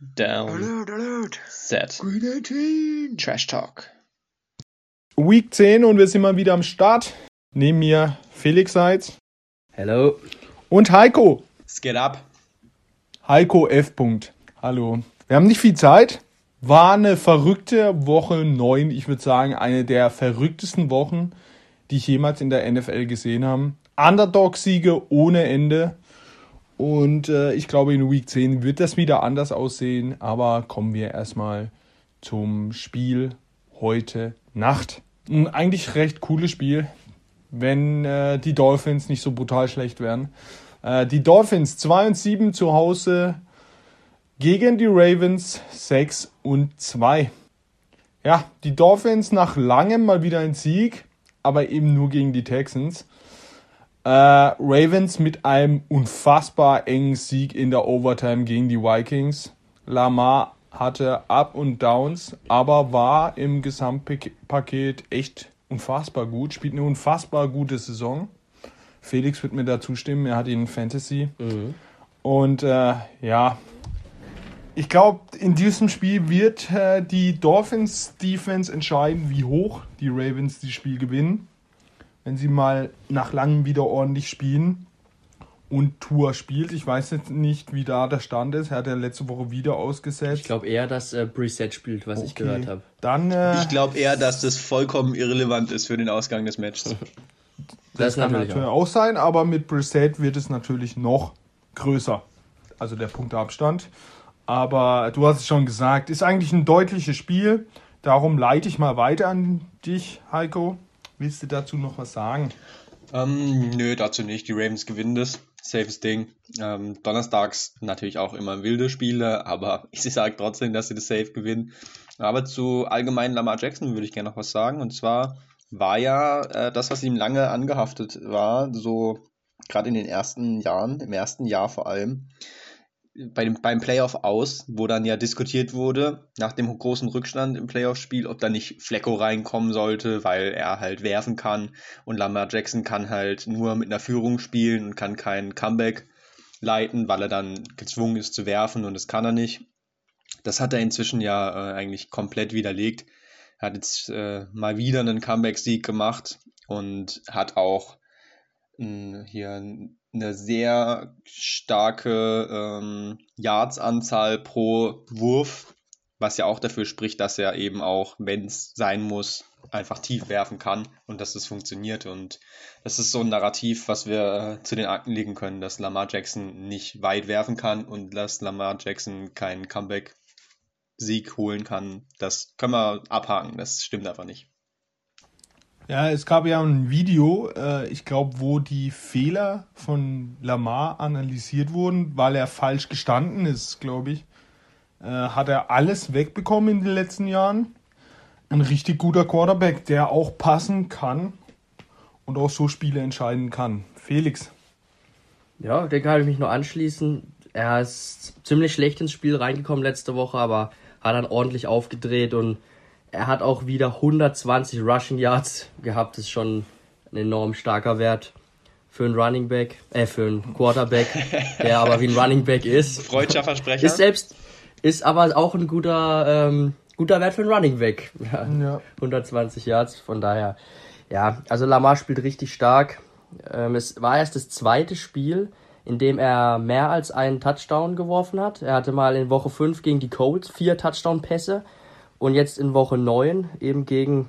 Down. Alert, alert. Set. Trash Talk. Week 10 und wir sind mal wieder am Start. Neben mir Felix Seitz. Hello. Und Heiko. Es geht ab. Heiko F. Hallo. Wir haben nicht viel Zeit. War eine verrückte Woche 9. Ich würde sagen, eine der verrücktesten Wochen, die ich jemals in der NFL gesehen habe. Underdog-Siege ohne Ende. Und äh, ich glaube, in Week 10 wird das wieder anders aussehen. Aber kommen wir erstmal zum Spiel heute Nacht. Ein eigentlich recht cooles Spiel, wenn äh, die Dolphins nicht so brutal schlecht wären. Äh, die Dolphins 2 und 7 zu Hause gegen die Ravens 6 und 2. Ja, die Dolphins nach langem mal wieder ein Sieg, aber eben nur gegen die Texans. Äh, Ravens mit einem unfassbar engen Sieg in der Overtime gegen die Vikings. Lamar hatte Up und Downs, aber war im Gesamtpaket echt unfassbar gut, spielt eine unfassbar gute Saison. Felix wird mir da zustimmen, er hat ihn Fantasy. Mhm. Und äh, ja, ich glaube, in diesem Spiel wird äh, die Dolphins Defense entscheiden, wie hoch die Ravens das Spiel gewinnen wenn sie mal nach langem wieder ordentlich spielen und Tour spielt. Ich weiß jetzt nicht, wie da der Stand ist. Er hat ja letzte Woche wieder ausgesetzt. Ich glaube eher, dass äh, Preset spielt, was okay. ich gehört habe. Dann. Äh, ich glaube eher, dass das vollkommen irrelevant ist für den Ausgang des Matches. das, das kann natürlich auch. auch sein, aber mit Preset wird es natürlich noch größer. Also der Punkteabstand. Aber du hast es schon gesagt, ist eigentlich ein deutliches Spiel. Darum leite ich mal weiter an dich, Heiko. Willst du dazu noch was sagen? Ähm, nö, dazu nicht. Die Ravens gewinnen das. Safes Ding. Ähm, donnerstags natürlich auch immer wilde Spiele, aber ich sage trotzdem, dass sie das Safe gewinnen. Aber zu allgemein Lamar Jackson würde ich gerne noch was sagen. Und zwar war ja äh, das, was ihm lange angehaftet war, so gerade in den ersten Jahren, im ersten Jahr vor allem, bei dem, beim Playoff aus, wo dann ja diskutiert wurde, nach dem großen Rückstand im Playoff-Spiel, ob da nicht Flecko reinkommen sollte, weil er halt werfen kann und Lamar Jackson kann halt nur mit einer Führung spielen und kann kein Comeback leiten, weil er dann gezwungen ist zu werfen und das kann er nicht. Das hat er inzwischen ja äh, eigentlich komplett widerlegt. Er hat jetzt äh, mal wieder einen Comeback-Sieg gemacht und hat auch mh, hier eine sehr starke ähm, Yards-Anzahl pro Wurf, was ja auch dafür spricht, dass er eben auch, wenn es sein muss, einfach tief werfen kann und dass es funktioniert. Und das ist so ein Narrativ, was wir äh, zu den Akten legen können, dass Lamar Jackson nicht weit werfen kann und dass Lamar Jackson keinen Comeback-Sieg holen kann. Das können wir abhaken, das stimmt einfach nicht. Ja, es gab ja ein Video, äh, ich glaube, wo die Fehler von Lamar analysiert wurden, weil er falsch gestanden ist, glaube ich. Äh, hat er alles wegbekommen in den letzten Jahren. Ein richtig guter Quarterback, der auch passen kann und auch so Spiele entscheiden kann. Felix. Ja, den kann ich mich nur anschließen. Er ist ziemlich schlecht ins Spiel reingekommen letzte Woche, aber hat dann ordentlich aufgedreht und er hat auch wieder 120 Rushing Yards gehabt. Das ist schon ein enorm starker Wert für einen Running Back, äh, für einen Quarterback, der aber wie ein Running Back ist. Freudscher Versprecher. Ist selbst, ist aber auch ein guter, ähm, guter Wert für einen Running Back. Ja, ja. 120 Yards, von daher. Ja, also Lamar spielt richtig stark. Ähm, es war erst das zweite Spiel, in dem er mehr als einen Touchdown geworfen hat. Er hatte mal in Woche 5 gegen die Colts vier Touchdown-Pässe und jetzt in Woche 9 eben gegen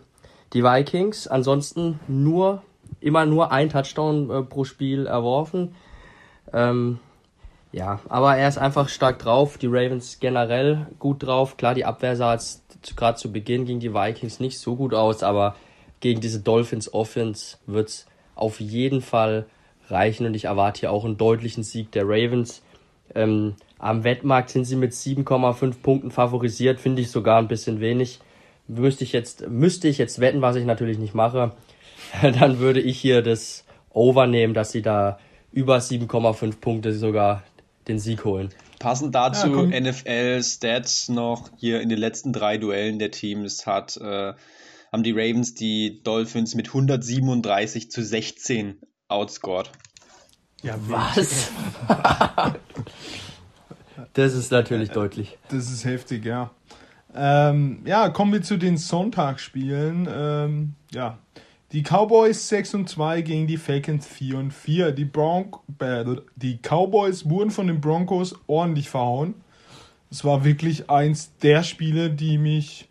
die Vikings. Ansonsten nur, immer nur ein Touchdown äh, pro Spiel erworfen. Ähm, ja, aber er ist einfach stark drauf. Die Ravens generell gut drauf. Klar, die Abwehr sah jetzt gerade zu Beginn gegen die Vikings nicht so gut aus, aber gegen diese Dolphins Offense wird es auf jeden Fall reichen und ich erwarte hier auch einen deutlichen Sieg der Ravens. Ähm, am Wettmarkt sind sie mit 7,5 Punkten favorisiert, finde ich sogar ein bisschen wenig. Müsste ich jetzt, müsste ich jetzt wetten, was ich natürlich nicht mache, dann würde ich hier das Over nehmen, dass sie da über 7,5 Punkte sogar den Sieg holen. Passend dazu ja, NFL-Stats noch hier in den letzten drei Duellen der Teams hat, äh, haben die Ravens die Dolphins mit 137 zu 16 outscored. Ja, was? Das ist natürlich deutlich. Das ist heftig, ja. Ähm, ja, kommen wir zu den Sonntagsspielen. Ähm, ja, die Cowboys 6 und 2 gegen die Falcons 4 und 4. Die, Bronc äh, die Cowboys wurden von den Broncos ordentlich verhauen. Es war wirklich eins der Spiele, die mich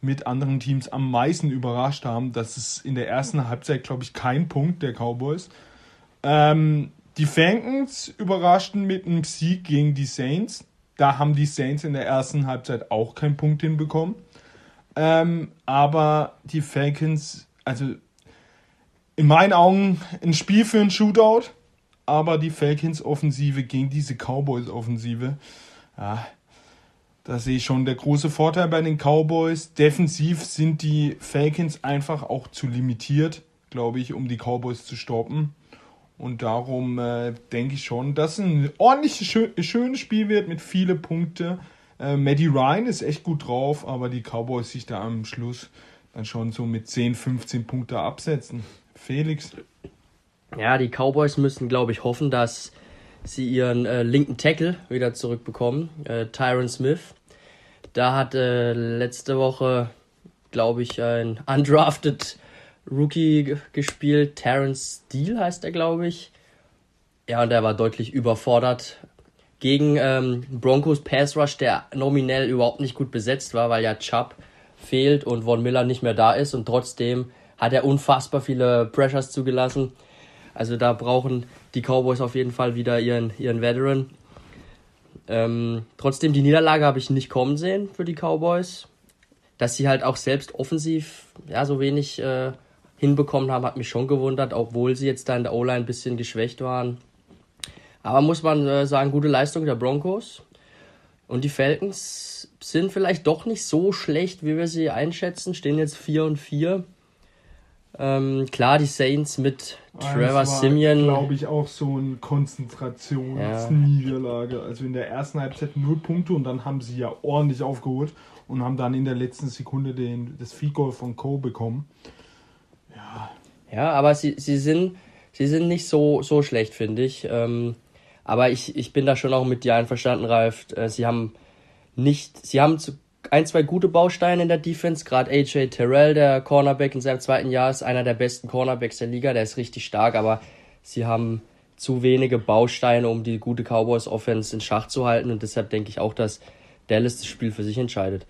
mit anderen Teams am meisten überrascht haben. Das ist in der ersten Halbzeit, glaube ich, kein Punkt der Cowboys. Ähm, die Falcons überraschten mit einem Sieg gegen die Saints. Da haben die Saints in der ersten Halbzeit auch keinen Punkt hinbekommen. Ähm, aber die Falcons, also in meinen Augen ein Spiel für ein Shootout, aber die Falcons Offensive gegen diese Cowboys Offensive, ja, da sehe ich schon der große Vorteil bei den Cowboys. Defensiv sind die Falcons einfach auch zu limitiert, glaube ich, um die Cowboys zu stoppen. Und darum äh, denke ich schon, dass ein ordentliches, schö schönes Spiel wird mit vielen Punkten. Äh, Maddie Ryan ist echt gut drauf, aber die Cowboys sich da am Schluss dann schon so mit 10, 15 Punkte absetzen. Felix. Ja, die Cowboys müssen, glaube ich, hoffen, dass sie ihren äh, linken Tackle wieder zurückbekommen, äh, Tyron Smith. Da hat äh, letzte Woche, glaube ich, ein undrafted Rookie gespielt. Terrence Steele heißt er, glaube ich. Ja, und er war deutlich überfordert gegen ähm, Broncos Pass Rush, der nominell überhaupt nicht gut besetzt war, weil ja Chubb fehlt und Von Miller nicht mehr da ist und trotzdem hat er unfassbar viele Pressures zugelassen. Also da brauchen die Cowboys auf jeden Fall wieder ihren, ihren Veteran. Ähm, trotzdem, die Niederlage habe ich nicht kommen sehen für die Cowboys. Dass sie halt auch selbst offensiv ja, so wenig äh, hinbekommen haben, hat mich schon gewundert, obwohl sie jetzt da in der O-Line ein bisschen geschwächt waren. Aber muss man äh, sagen, gute Leistung der Broncos. Und die Falcons sind vielleicht doch nicht so schlecht, wie wir sie einschätzen, stehen jetzt 4 und 4. Ähm, klar, die Saints mit Trevor Simeon. glaube ich, auch so eine Konzentrationsniederlage. Ja. Also in der ersten Halbzeit null Punkte und dann haben sie ja ordentlich aufgeholt und haben dann in der letzten Sekunde den, das Field Goal von Cole bekommen. Ja. Ja, aber sie, sie, sind, sie sind nicht so, so schlecht, finde ich. Ähm, aber ich, ich bin da schon auch mit dir einverstanden, Ralf. Äh, sie haben nicht, sie haben zu, ein, zwei gute Bausteine in der Defense. Gerade AJ Terrell, der Cornerback in seinem zweiten Jahr, ist einer der besten Cornerbacks der Liga. Der ist richtig stark, aber sie haben zu wenige Bausteine, um die gute Cowboys Offense in Schach zu halten. Und deshalb denke ich auch, dass Dallas das Spiel für sich entscheidet.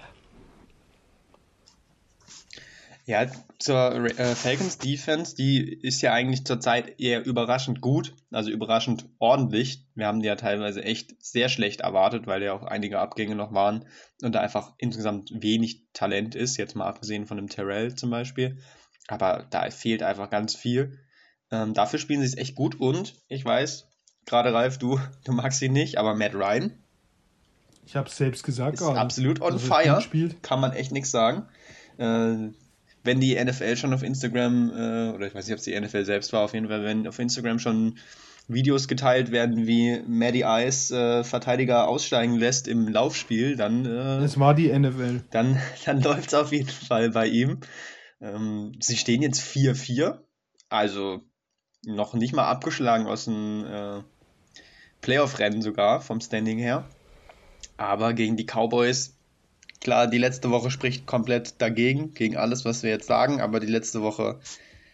Ja, zur äh, Falcons Defense, die ist ja eigentlich zurzeit eher überraschend gut, also überraschend ordentlich. Wir haben die ja teilweise echt sehr schlecht erwartet, weil ja auch einige Abgänge noch waren und da einfach insgesamt wenig Talent ist, jetzt mal abgesehen von dem Terrell zum Beispiel. Aber da fehlt einfach ganz viel. Ähm, dafür spielen sie es echt gut und ich weiß, gerade Ralf, du, du magst ihn nicht, aber Matt Ryan. Ich habe es selbst gesagt. Ist absolut on fire. Kann man echt nichts sagen. Äh, wenn die NFL schon auf Instagram, äh, oder ich weiß nicht, ob es die NFL selbst war, auf jeden Fall, wenn auf Instagram schon Videos geteilt werden, wie Maddie Ice äh, Verteidiger aussteigen lässt im Laufspiel, dann. Äh, es war die NFL. Dann, dann läuft es auf jeden Fall bei ihm. Ähm, sie stehen jetzt 4-4, also noch nicht mal abgeschlagen aus dem äh, Playoff-Rennen sogar, vom Standing her. Aber gegen die Cowboys Klar, die letzte Woche spricht komplett dagegen, gegen alles, was wir jetzt sagen, aber die letzte Woche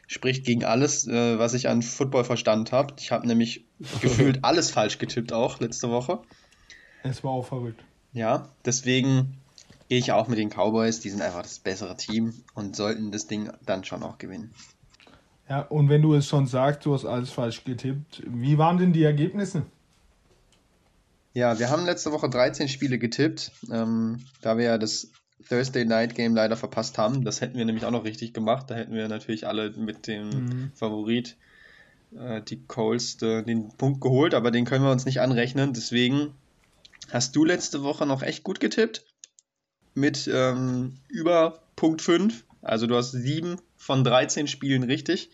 spricht gegen alles, äh, was ich an Football verstanden habe. Ich habe nämlich gefühlt alles falsch getippt auch letzte Woche. Es war auch verrückt. Ja, deswegen gehe ich auch mit den Cowboys. Die sind einfach das bessere Team und sollten das Ding dann schon auch gewinnen. Ja, und wenn du es schon sagst, du hast alles falsch getippt, wie waren denn die Ergebnisse? Ja, wir haben letzte Woche 13 Spiele getippt, ähm, da wir ja das Thursday Night Game leider verpasst haben. Das hätten wir nämlich auch noch richtig gemacht. Da hätten wir natürlich alle mit dem mhm. Favorit, äh, die Coles, äh, den Punkt geholt, aber den können wir uns nicht anrechnen. Deswegen hast du letzte Woche noch echt gut getippt mit ähm, über Punkt 5. Also du hast 7 von 13 Spielen richtig.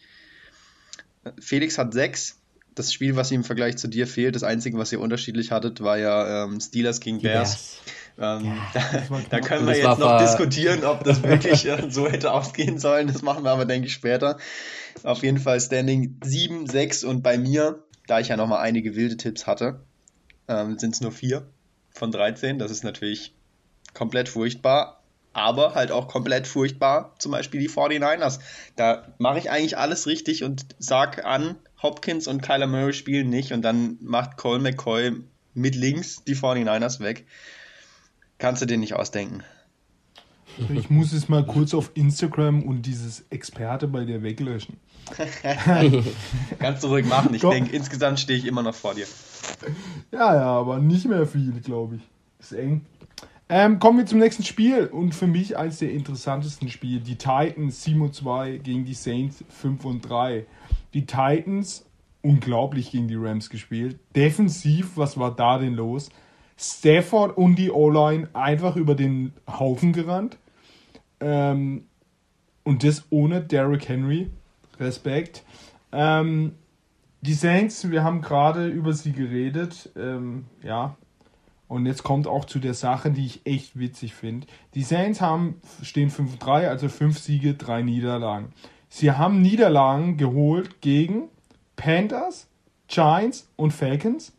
Felix hat 6 das Spiel, was ihm im Vergleich zu dir fehlt, das Einzige, was ihr unterschiedlich hattet, war ja ähm, Steelers gegen Bears. Ähm, ja, da, da, können wir jetzt noch diskutieren, ob das wirklich äh, so hätte ausgehen sollen. Das machen wir aber, denke ich, später. Auf jeden Fall Standing 7, 6 und bei mir, da ich ja nochmal einige wilde Tipps hatte, ähm, sind es nur vier. von 13. Das ist natürlich komplett furchtbar aber halt auch komplett furchtbar, zum Beispiel die 49ers. Da mache ich eigentlich alles richtig und sag an, Hopkins und Kyler Murray spielen nicht und dann macht Cole McCoy mit links die 49ers weg. Kannst du dir nicht ausdenken. Ich muss es mal kurz auf Instagram und dieses Experte bei dir weglöschen. Kannst du ruhig machen. Ich denke, insgesamt stehe ich immer noch vor dir. Ja, ja, aber nicht mehr viel, glaube ich. Ist eng. Ähm, kommen wir zum nächsten Spiel und für mich eines der interessantesten Spiele. Die Titans 7 und 2 gegen die Saints 5 und 3. Die Titans unglaublich gegen die Rams gespielt. Defensiv, was war da denn los? Stafford und die O-Line einfach über den Haufen gerannt. Ähm, und das ohne Derrick Henry. Respekt. Ähm, die Saints, wir haben gerade über sie geredet. Ähm, ja, und jetzt kommt auch zu der Sache, die ich echt witzig finde. Die Saints haben, stehen 5-3, also 5 Siege, 3 Niederlagen. Sie haben Niederlagen geholt gegen Panthers, Giants und Falcons.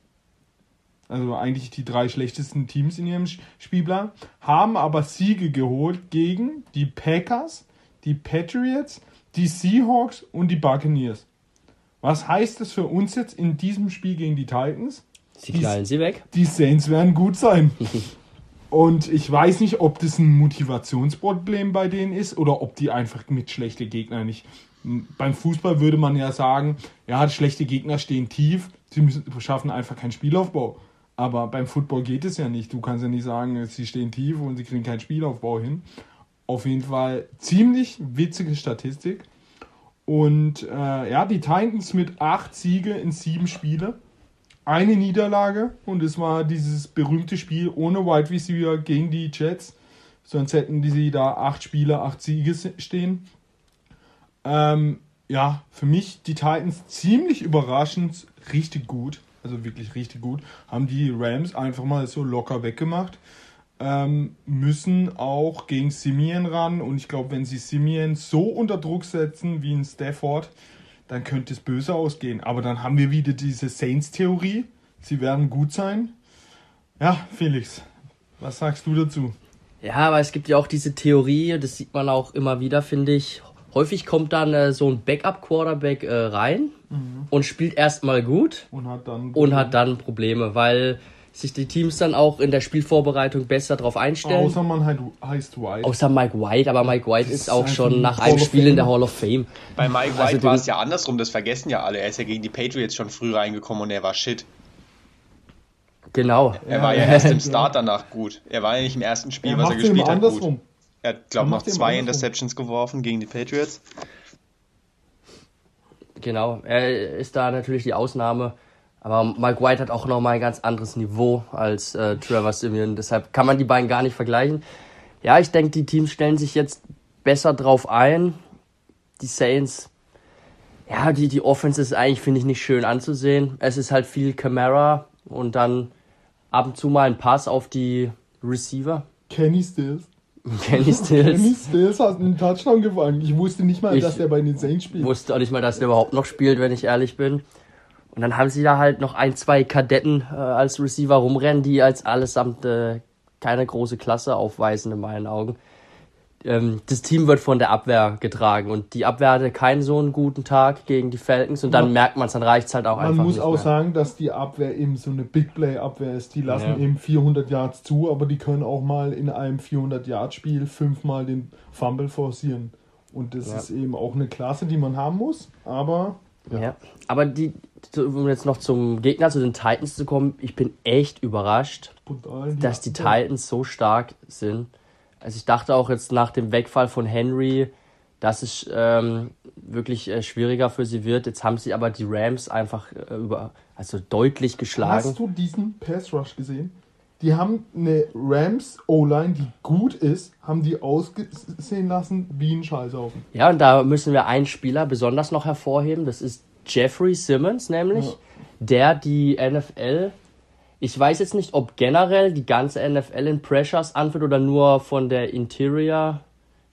Also eigentlich die drei schlechtesten Teams in ihrem Spielplan. Haben aber Siege geholt gegen die Packers, die Patriots, die Seahawks und die Buccaneers. Was heißt das für uns jetzt in diesem Spiel gegen die Titans? Sie knallen sie weg. Die Saints werden gut sein. Und ich weiß nicht, ob das ein Motivationsproblem bei denen ist oder ob die einfach mit schlechten Gegnern nicht. Beim Fußball würde man ja sagen, ja, schlechte Gegner stehen tief, sie müssen, schaffen einfach keinen Spielaufbau. Aber beim Football geht es ja nicht. Du kannst ja nicht sagen, sie stehen tief und sie kriegen keinen Spielaufbau hin. Auf jeden Fall ziemlich witzige Statistik. Und äh, ja, die Titans mit acht Siege in sieben Spiele eine Niederlage und es war dieses berühmte Spiel ohne Wide Receiver gegen die Jets. Sonst hätten die sie da acht Spieler, acht Siege stehen. Ähm, ja, für mich die Titans ziemlich überraschend, richtig gut. Also wirklich richtig gut. Haben die Rams einfach mal so locker weggemacht. Ähm, müssen auch gegen Simeon ran. Und ich glaube, wenn sie Simeon so unter Druck setzen wie in Stafford, dann könnte es böse ausgehen. Aber dann haben wir wieder diese Saints-Theorie. Sie werden gut sein. Ja, Felix, was sagst du dazu? Ja, aber es gibt ja auch diese Theorie, das sieht man auch immer wieder, finde ich. Häufig kommt dann äh, so ein Backup-Quarterback äh, rein mhm. und spielt erstmal gut und hat, dann und hat dann Probleme, weil sich die Teams dann auch in der Spielvorbereitung besser darauf einstellen. Außer man halt heißt White. Außer Mike White, aber Mike White ist, ist auch schon nach einem Spiel in der Hall of Fame. Bei Mike White also war es ja andersrum, das vergessen ja alle. Er ist ja gegen die Patriots schon früh reingekommen und er war shit. Genau. Er war ja erst im Start danach gut. Er war ja nicht im ersten Spiel, er was er gespielt hat, gut. Er hat, glaube ich, noch zwei Interceptions geworfen gegen die Patriots. Genau, er ist da natürlich die Ausnahme. Aber Mike White hat auch nochmal ein ganz anderes Niveau als äh, Trevor Simeon. Deshalb kann man die beiden gar nicht vergleichen. Ja, ich denke, die Teams stellen sich jetzt besser drauf ein. Die Saints, ja, die, die Offense ist eigentlich, finde ich, nicht schön anzusehen. Es ist halt viel Camera und dann ab und zu mal ein Pass auf die Receiver. Kenny Stills. Kenny Stills. Kenny Stills hat einen Touchdown gefangen. Ich wusste nicht mal, ich dass er bei den Saints spielt. Ich wusste auch nicht mal, dass er überhaupt noch spielt, wenn ich ehrlich bin. Und dann haben sie da halt noch ein, zwei Kadetten äh, als Receiver rumrennen, die als allesamt äh, keine große Klasse aufweisen in meinen Augen. Ähm, das Team wird von der Abwehr getragen und die Abwehr hatte keinen so einen guten Tag gegen die Falcons und dann man, merkt man es, dann reicht es halt auch einfach. Man muss auch mehr. sagen, dass die Abwehr eben so eine Big Play Abwehr ist. Die lassen ja. eben 400 Yards zu, aber die können auch mal in einem 400 Yard Spiel fünfmal den Fumble forcieren. Und das ja. ist eben auch eine Klasse, die man haben muss, aber ja. ja. aber die, um jetzt noch zum Gegner, zu den Titans zu kommen, ich bin echt überrascht, Brutal, dass die Titans so stark sind. Also ich dachte auch jetzt nach dem Wegfall von Henry, dass es ähm, wirklich äh, schwieriger für sie wird. Jetzt haben sie aber die Rams einfach äh, über, also deutlich geschlagen. Hast du diesen Pass Rush gesehen? Die haben eine Rams O-Line, die gut ist, haben die ausgesehen lassen wie ein Scheißhaufen. Ja, und da müssen wir einen Spieler besonders noch hervorheben. Das ist Jeffrey Simmons, nämlich, ja. der die NFL, ich weiß jetzt nicht, ob generell die ganze NFL in Pressures anführt oder nur von der Interior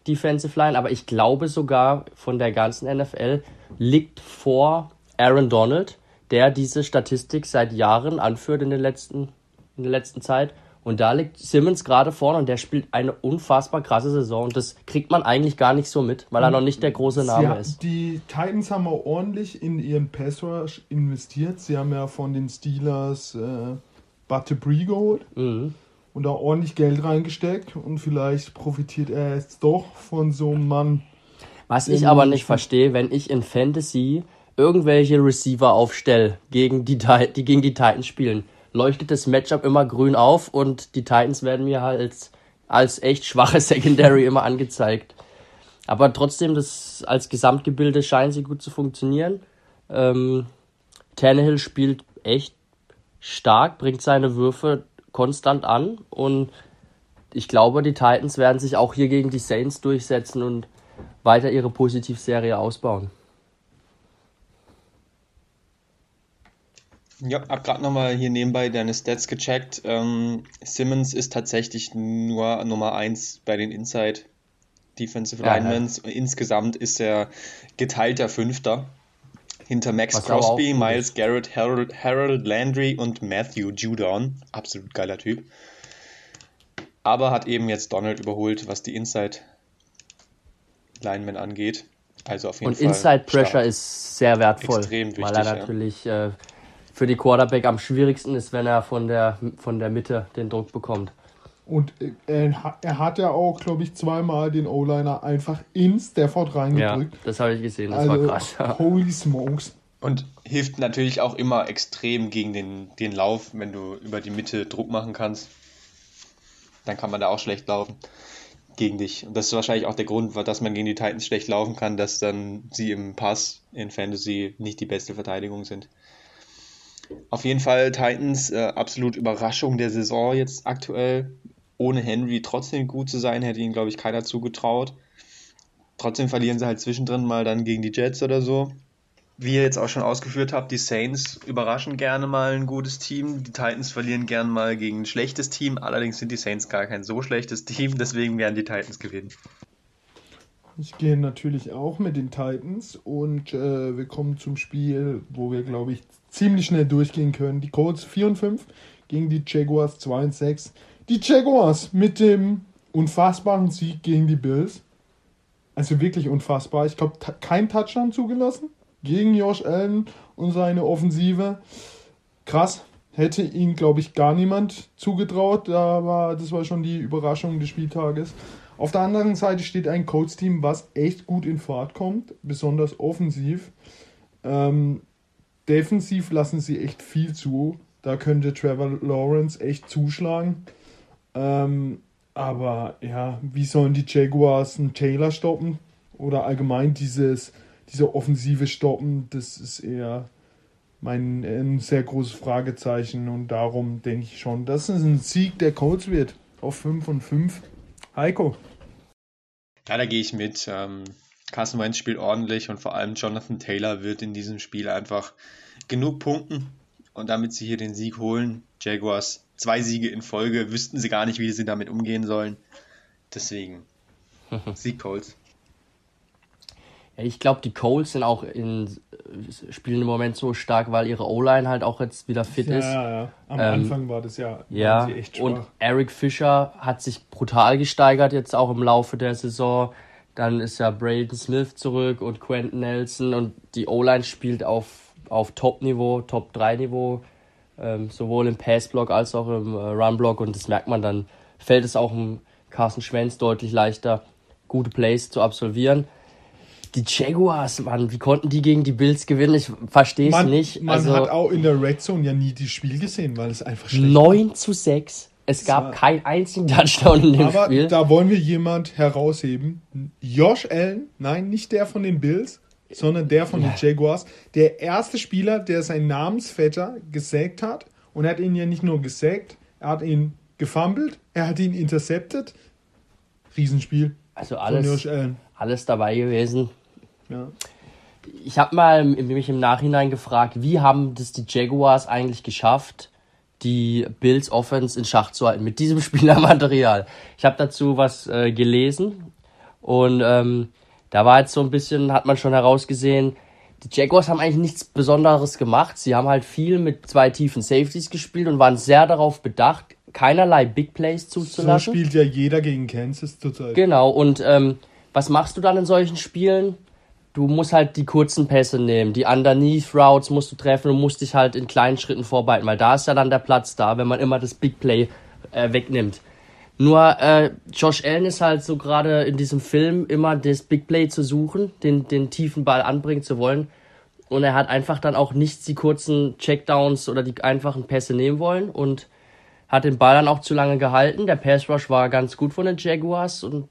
Defensive Line, aber ich glaube sogar von der ganzen NFL liegt vor Aaron Donald, der diese Statistik seit Jahren anführt in den letzten in der letzten Zeit Und da liegt Simmons gerade vorne und der spielt eine unfassbar krasse Saison. Und das kriegt man eigentlich gar nicht so mit, weil er noch nicht der große Name ja, ist. Die Titans haben auch ordentlich in ihren Pass Rush investiert. Sie haben ja von den Steelers äh, Butte Bree geholt mhm. und da ordentlich Geld reingesteckt. Und vielleicht profitiert er jetzt doch von so einem Mann. Was ich aber nicht verstehe, wenn ich in Fantasy irgendwelche Receiver aufstelle, gegen die, die gegen die Titans spielen leuchtet das Matchup immer grün auf und die Titans werden mir halt als, als echt schwache Secondary immer angezeigt. Aber trotzdem, das als Gesamtgebilde scheinen sie gut zu funktionieren. Ähm, Tannehill spielt echt stark, bringt seine Würfe konstant an und ich glaube, die Titans werden sich auch hier gegen die Saints durchsetzen und weiter ihre Positivserie ausbauen. Ja, hab gerade nochmal hier nebenbei deine Stats gecheckt. Ähm, Simmons ist tatsächlich nur Nummer 1 bei den Inside Defensive ja, Linemen. Ja. Insgesamt ist er geteilter Fünfter. Hinter Max Was Crosby, Miles Garrett, Harold, Harold Landry und Matthew Judon. Absolut geiler Typ. Aber hat eben jetzt Donald überholt, was die Inside Linemen angeht. Also auf jeden und Fall. Und Inside Pressure stark. ist sehr wertvoll. Extrem wichtig. Weil er natürlich ja. äh, für die Quarterback am schwierigsten ist, wenn er von der, von der Mitte den Druck bekommt. Und er, er hat ja auch, glaube ich, zweimal den O-Liner einfach in Stafford reingedrückt. Ja, das habe ich gesehen, das also, war krass. Holy smokes. Und hilft natürlich auch immer extrem gegen den, den Lauf, wenn du über die Mitte Druck machen kannst. Dann kann man da auch schlecht laufen gegen dich. Und das ist wahrscheinlich auch der Grund, dass man gegen die Titans schlecht laufen kann, dass dann sie im Pass in Fantasy nicht die beste Verteidigung sind. Auf jeden Fall Titans, äh, absolut Überraschung der Saison jetzt aktuell. Ohne Henry trotzdem gut zu sein, hätte ihnen, glaube ich, keiner zugetraut. Trotzdem verlieren sie halt zwischendrin mal dann gegen die Jets oder so. Wie ihr jetzt auch schon ausgeführt habt, die Saints überraschen gerne mal ein gutes Team. Die Titans verlieren gerne mal gegen ein schlechtes Team. Allerdings sind die Saints gar kein so schlechtes Team, deswegen werden die Titans gewinnen. Ich gehe natürlich auch mit den Titans und äh, wir kommen zum Spiel, wo wir, glaube ich, ziemlich schnell durchgehen können. Die Colts 4 und 5 gegen die Jaguars 2 und 6. Die Jaguars mit dem unfassbaren Sieg gegen die Bills. Also wirklich unfassbar. Ich glaube, kein Touchdown zugelassen gegen Josh Allen und seine Offensive. Krass. Hätte ihn, glaube ich, gar niemand zugetraut. Da war, das war schon die Überraschung des Spieltages. Auf der anderen Seite steht ein Coach-Team, was echt gut in Fahrt kommt, besonders offensiv. Ähm, defensiv lassen sie echt viel zu. Da könnte Trevor Lawrence echt zuschlagen. Ähm, aber ja, wie sollen die Jaguars einen Taylor stoppen? Oder allgemein dieses, diese Offensive stoppen? Das ist eher mein ein sehr großes Fragezeichen. Und darum denke ich schon, dass es ein Sieg der Colts wird. Auf 5 und 5. Heiko. Ja, da gehe ich mit. Ähm, Carson Wentz spielt ordentlich und vor allem Jonathan Taylor wird in diesem Spiel einfach genug punkten und damit sie hier den Sieg holen. Jaguars zwei Siege in Folge, wüssten sie gar nicht, wie sie damit umgehen sollen. Deswegen Sieg Colts. Ja, ich glaube, die Colts sind auch in spielen im Moment so stark, weil ihre O-Line halt auch jetzt wieder fit ja, ist. Ja, ja. Am ähm, Anfang war das ja, ja echt schwach. Und Eric Fischer hat sich brutal gesteigert jetzt auch im Laufe der Saison. Dann ist ja Braden Smith zurück und Quentin Nelson und die O-Line spielt auf, auf Top-Niveau, Top-3-Niveau, ähm, sowohl im Pass-Block als auch im äh, Run-Block und das merkt man dann, fällt es auch im Carsten Schwenz deutlich leichter, gute Plays zu absolvieren. Die Jaguars, Mann, wie konnten die gegen die Bills gewinnen? Ich verstehe es nicht. Man also, hat auch in der Red Zone ja nie das Spiel gesehen, weil es einfach schlecht 9 war. zu 6. Es gab keinen einzigen Touchdown in dem aber Spiel. Da wollen wir jemand herausheben. Josh Allen, nein, nicht der von den Bills, sondern der von den Jaguars. Der erste Spieler, der seinen Namensvetter gesägt hat. Und er hat ihn ja nicht nur gesägt, er hat ihn gefummelt, er hat ihn intercepted. Riesenspiel. Also alles, alles dabei gewesen. Ja. Ich habe mal mich im Nachhinein gefragt, wie haben das die Jaguars eigentlich geschafft, die Bills Offense in Schach zu halten mit diesem Spielermaterial. Ich habe dazu was äh, gelesen und ähm, da war jetzt so ein bisschen, hat man schon herausgesehen, die Jaguars haben eigentlich nichts Besonderes gemacht. Sie haben halt viel mit zwei tiefen Safeties gespielt und waren sehr darauf bedacht, keinerlei Big Plays zuzulassen. So spielt ja jeder gegen Kansas zurzeit. Genau, und ähm, was machst du dann in solchen Spielen? Du musst halt die kurzen Pässe nehmen, die Underneath Routes musst du treffen und musst dich halt in kleinen Schritten vorbereiten, weil da ist ja dann der Platz da, wenn man immer das Big Play äh, wegnimmt. Nur äh, Josh Allen ist halt so gerade in diesem Film immer das Big Play zu suchen, den, den tiefen Ball anbringen zu wollen. Und er hat einfach dann auch nicht die kurzen Checkdowns oder die einfachen Pässe nehmen wollen und hat den Ball dann auch zu lange gehalten. Der Pass Rush war ganz gut von den Jaguars und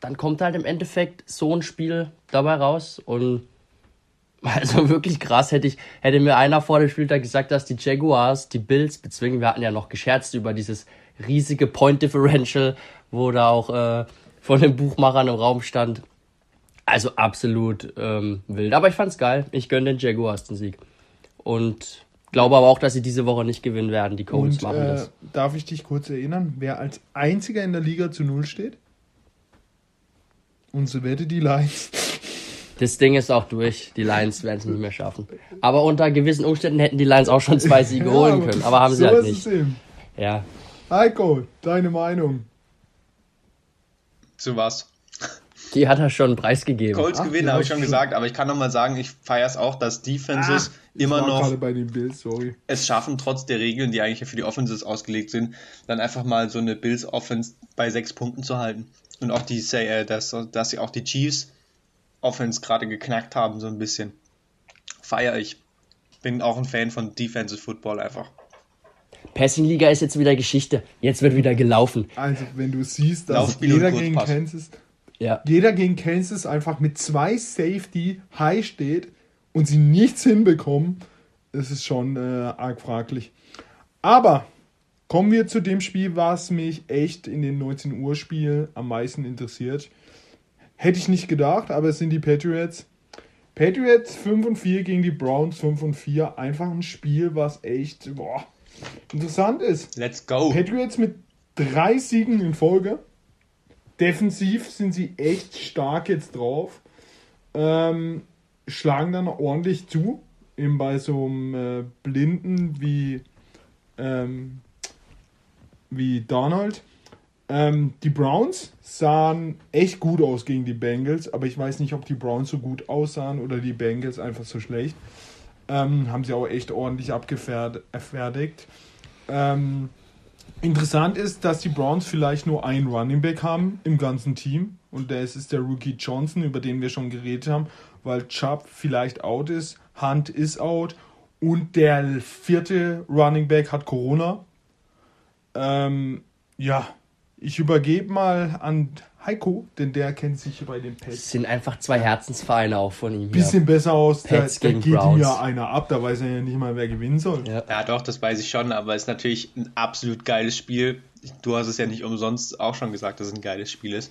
dann kommt halt im Endeffekt so ein Spiel dabei raus und also wirklich krass hätte ich, hätte mir einer vor dem Spieltag gesagt, dass die Jaguars die Bills bezwingen. Wir hatten ja noch gescherzt über dieses riesige Point Differential, wo da auch äh, von den Buchmachern im Raum stand. Also absolut ähm, wild. Aber ich fand's geil. Ich gönne den Jaguars den Sieg. Und glaube aber auch, dass sie diese Woche nicht gewinnen werden. Die Colts machen äh, das. Darf ich dich kurz erinnern, wer als einziger in der Liga zu Null steht? Unsere Wette, die Lions. Das Ding ist auch durch. Die Lions werden es nicht mehr schaffen. Aber unter gewissen Umständen hätten die Lions auch schon zwei Siege ja, holen können. Aber haben sie halt nicht. Ja, Heiko, deine Meinung? Zu was? Die hat er schon preisgegeben. Colts gewinnen, habe ich schon gesagt, aber ich kann noch mal sagen, ich feiere es auch, dass Defenses ah, immer noch Bills, es schaffen, trotz der Regeln, die eigentlich für die Offenses ausgelegt sind, dann einfach mal so eine Bills Offense bei sechs Punkten zu halten. Und auch die, äh, dass, dass sie auch die Chiefs Offense gerade geknackt haben, so ein bisschen. Feiere ich. Bin auch ein Fan von Defensive Football einfach. Passing-Liga ist jetzt wieder Geschichte. Jetzt wird wieder gelaufen. Also, wenn du siehst, dass jeder gegen Kansas, ja. jeder gegen Kansas einfach mit zwei Safety high steht und sie nichts hinbekommen, das ist schon äh, arg fraglich. Aber kommen wir zu dem Spiel, was mich echt in den 19 Uhr Spiel am meisten interessiert. Hätte ich nicht gedacht, aber es sind die Patriots. Patriots 5 und 4 gegen die Browns 5 und 4. Einfach ein Spiel, was echt, boah, Interessant ist, Let's go. Patriots mit drei Siegen in Folge. Defensiv sind sie echt stark jetzt drauf. Ähm, schlagen dann ordentlich zu. Eben bei so einem äh, Blinden wie, ähm, wie Donald. Ähm, die Browns sahen echt gut aus gegen die Bengals, aber ich weiß nicht, ob die Browns so gut aussahen oder die Bengals einfach so schlecht. Ähm, haben sie auch echt ordentlich abgefertigt. Ähm, interessant ist, dass die Browns vielleicht nur einen Running Back haben im ganzen Team. Und das ist der Rookie Johnson, über den wir schon geredet haben, weil Chubb vielleicht out ist, Hunt ist out und der vierte Running Back hat Corona. Ähm, ja, ich übergebe mal an Heiko, denn der kennt sich bei den Pets. Das sind einfach zwei Herzensvereine auch von ihm. Bisschen ja. besser aus. Pets da, da geht Browns. ihm ja einer ab, da weiß er ja nicht mal, wer gewinnen soll. Ja. ja, doch, das weiß ich schon, aber es ist natürlich ein absolut geiles Spiel. Du hast es ja nicht umsonst auch schon gesagt, dass es ein geiles Spiel ist.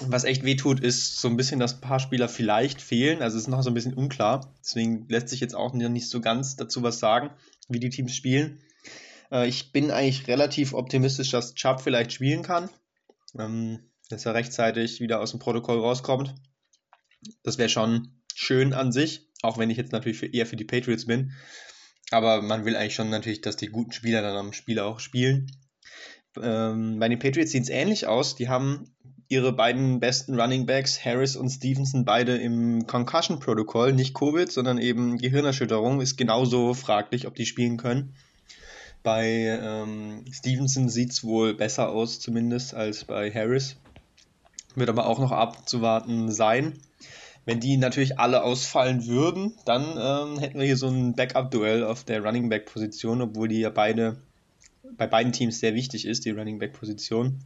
Was echt wehtut, ist so ein bisschen, dass ein paar Spieler vielleicht fehlen. Also es ist noch so ein bisschen unklar. Deswegen lässt sich jetzt auch nicht so ganz dazu was sagen, wie die Teams spielen. Äh, ich bin eigentlich relativ optimistisch, dass Chubb vielleicht spielen kann ähm, dass er rechtzeitig wieder aus dem Protokoll rauskommt. Das wäre schon schön an sich, auch wenn ich jetzt natürlich für, eher für die Patriots bin. Aber man will eigentlich schon natürlich, dass die guten Spieler dann am Spiel auch spielen. Ähm, bei den Patriots sieht es ähnlich aus. Die haben ihre beiden besten Running Backs, Harris und Stevenson, beide im Concussion-Protokoll. Nicht Covid, sondern eben Gehirnerschütterung. Ist genauso fraglich, ob die spielen können. Bei ähm, Stevenson sieht es wohl besser aus, zumindest, als bei Harris. Wird aber auch noch abzuwarten sein. Wenn die natürlich alle ausfallen würden, dann ähm, hätten wir hier so ein Backup-Duell auf der Running Back-Position, obwohl die ja beide bei beiden Teams sehr wichtig ist, die Running Back-Position.